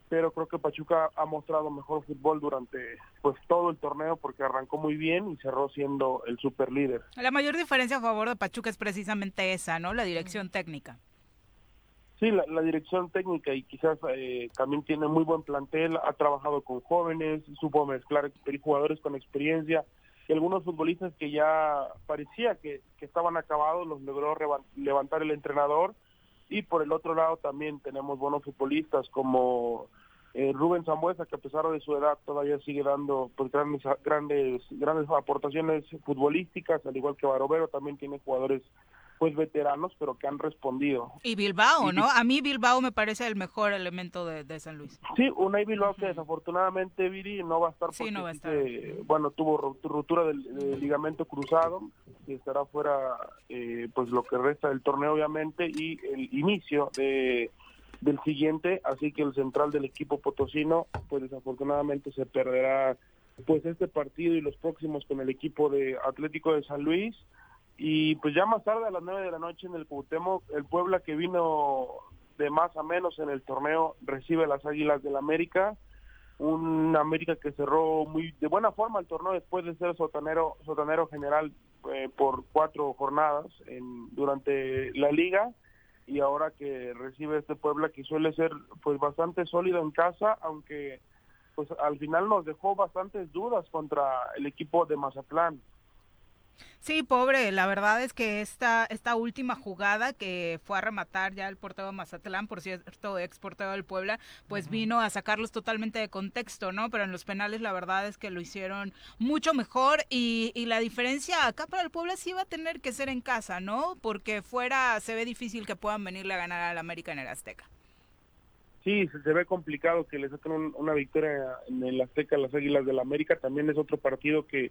pero creo que Pachuca ha mostrado mejor fútbol durante pues todo el torneo porque arrancó muy bien y cerró siendo el super líder. La mayor diferencia a favor de Pachuca es precisamente esa, ¿no? La dirección técnica. Sí, la, dirección técnica y quizás eh, también tiene muy buen plantel, ha trabajado con jóvenes, supo mezclar jugadores con experiencia y algunos futbolistas que ya parecía que, que estaban acabados los logró levantar el entrenador. Y por el otro lado también tenemos buenos futbolistas como eh, Rubén Zambuesa que a pesar de su edad todavía sigue dando pues grandes grandes grandes aportaciones futbolísticas al igual que Barovero también tiene jugadores pues veteranos, pero que han respondido. Y Bilbao, ¿no? A mí Bilbao me parece el mejor elemento de, San Luis. Sí, Unai Bilbao que desafortunadamente Viri no va a estar porque, no va a estar. bueno, tuvo ruptura del, ligamento cruzado y estará fuera eh, pues lo que resta del torneo obviamente y el inicio de del siguiente, así que el central del equipo potosino pues desafortunadamente se perderá pues este partido y los próximos con el equipo de Atlético de San Luis y pues ya más tarde, a las 9 de la noche en el Cuauhtémoc, el Puebla que vino de más a menos en el torneo recibe las Águilas del América. Un América que cerró muy de buena forma el torneo después de ser sotanero, sotanero general eh, por cuatro jornadas en, durante la liga y ahora que recibe este Puebla que suele ser pues bastante sólido en casa, aunque pues al final nos dejó bastantes dudas contra el equipo de Mazatlán. Sí, pobre, la verdad es que esta, esta última jugada que fue a rematar ya el portero Mazatlán, por cierto, ex portero del Puebla, pues vino a sacarlos totalmente de contexto, ¿no? Pero en los penales la verdad es que lo hicieron mucho mejor y, y la diferencia acá para el Puebla sí va a tener que ser en casa, ¿no? Porque fuera se ve difícil que puedan venirle a ganar al América en el Azteca. Sí, se, ve complicado que le saquen una victoria en el Azteca a las Águilas del América. También es otro partido que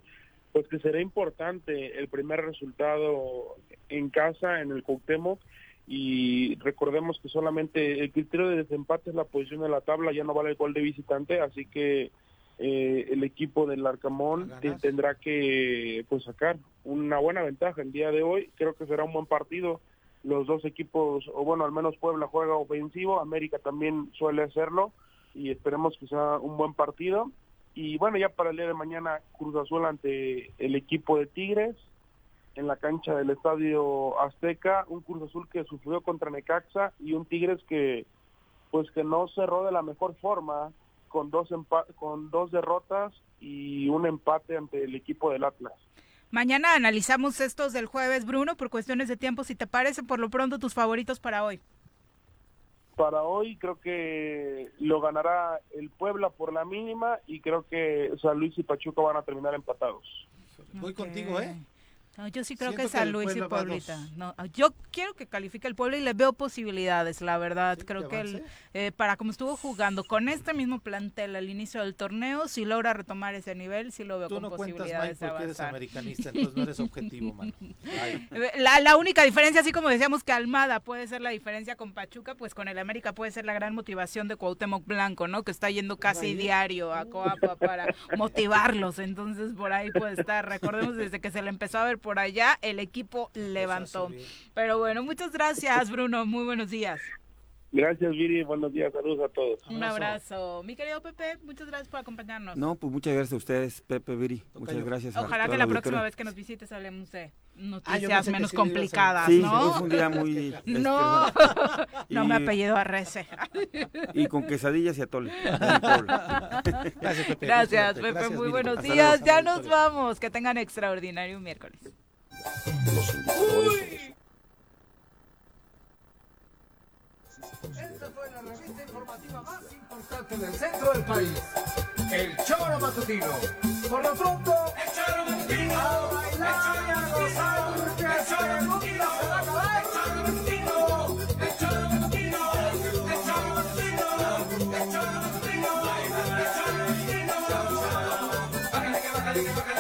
pues que será importante el primer resultado en casa en el Cuauhtémoc. Y recordemos que solamente el criterio de desempate es la posición de la tabla, ya no vale el gol de visitante, así que eh, el equipo del Arcamón tendrá que pues sacar una buena ventaja el día de hoy, creo que será un buen partido, los dos equipos, o bueno, al menos Puebla juega ofensivo, América también suele hacerlo y esperemos que sea un buen partido y bueno, ya para el día de mañana Cruz Azul ante el equipo de Tigres en la cancha del Estadio Azteca, un Cruz Azul que sufrió contra Necaxa y un Tigres que pues que no cerró de la mejor forma con dos con dos derrotas y un empate ante el equipo del Atlas. Mañana analizamos estos del jueves, Bruno, por cuestiones de tiempo, si te parece, por lo pronto tus favoritos para hoy para hoy creo que lo ganará el Puebla por la mínima y creo que San Luis y Pachuca van a terminar empatados. Voy contigo, ¿eh? Yo sí creo que San Luis y Pueblita. No, yo quiero que califique el pueblo y le veo posibilidades, la verdad. creo que eh, para como estuvo jugando con este mismo plantel al inicio del torneo, si logra retomar ese nivel, sí lo veo con posibilidades de eres americanista, entonces no eres objetivo, man. La, la única diferencia, así como decíamos que Almada puede ser la diferencia con Pachuca, pues con el América puede ser la gran motivación de Cuauhtémoc Blanco, ¿no? Que está yendo casi diario a Coapa para motivarlos. Entonces por ahí puede estar. Recordemos desde que se le empezó a ver por allá, el equipo levantó. Pero bueno, muchas gracias, Bruno. Muy buenos días. Gracias, Viri. Buenos días. Saludos a todos. Un abrazo. Mi querido Pepe, muchas gracias por acompañarnos. No, pues muchas gracias a ustedes, Pepe, Viri. Muchas gracias. Ojalá que la próxima vez que nos visites hablemos de noticias menos complicadas, ¿no? Sí, un día muy... no, no me apellido a Rece. y con quesadillas y atole. gracias, Pepe. Gracias, Pepe. muy buenos días. Ya nos vamos. Que tengan extraordinario miércoles. Esta fue la revista informativa más importante del centro del país. El Choramatutino. Por lo pronto, el el va a. El El El El El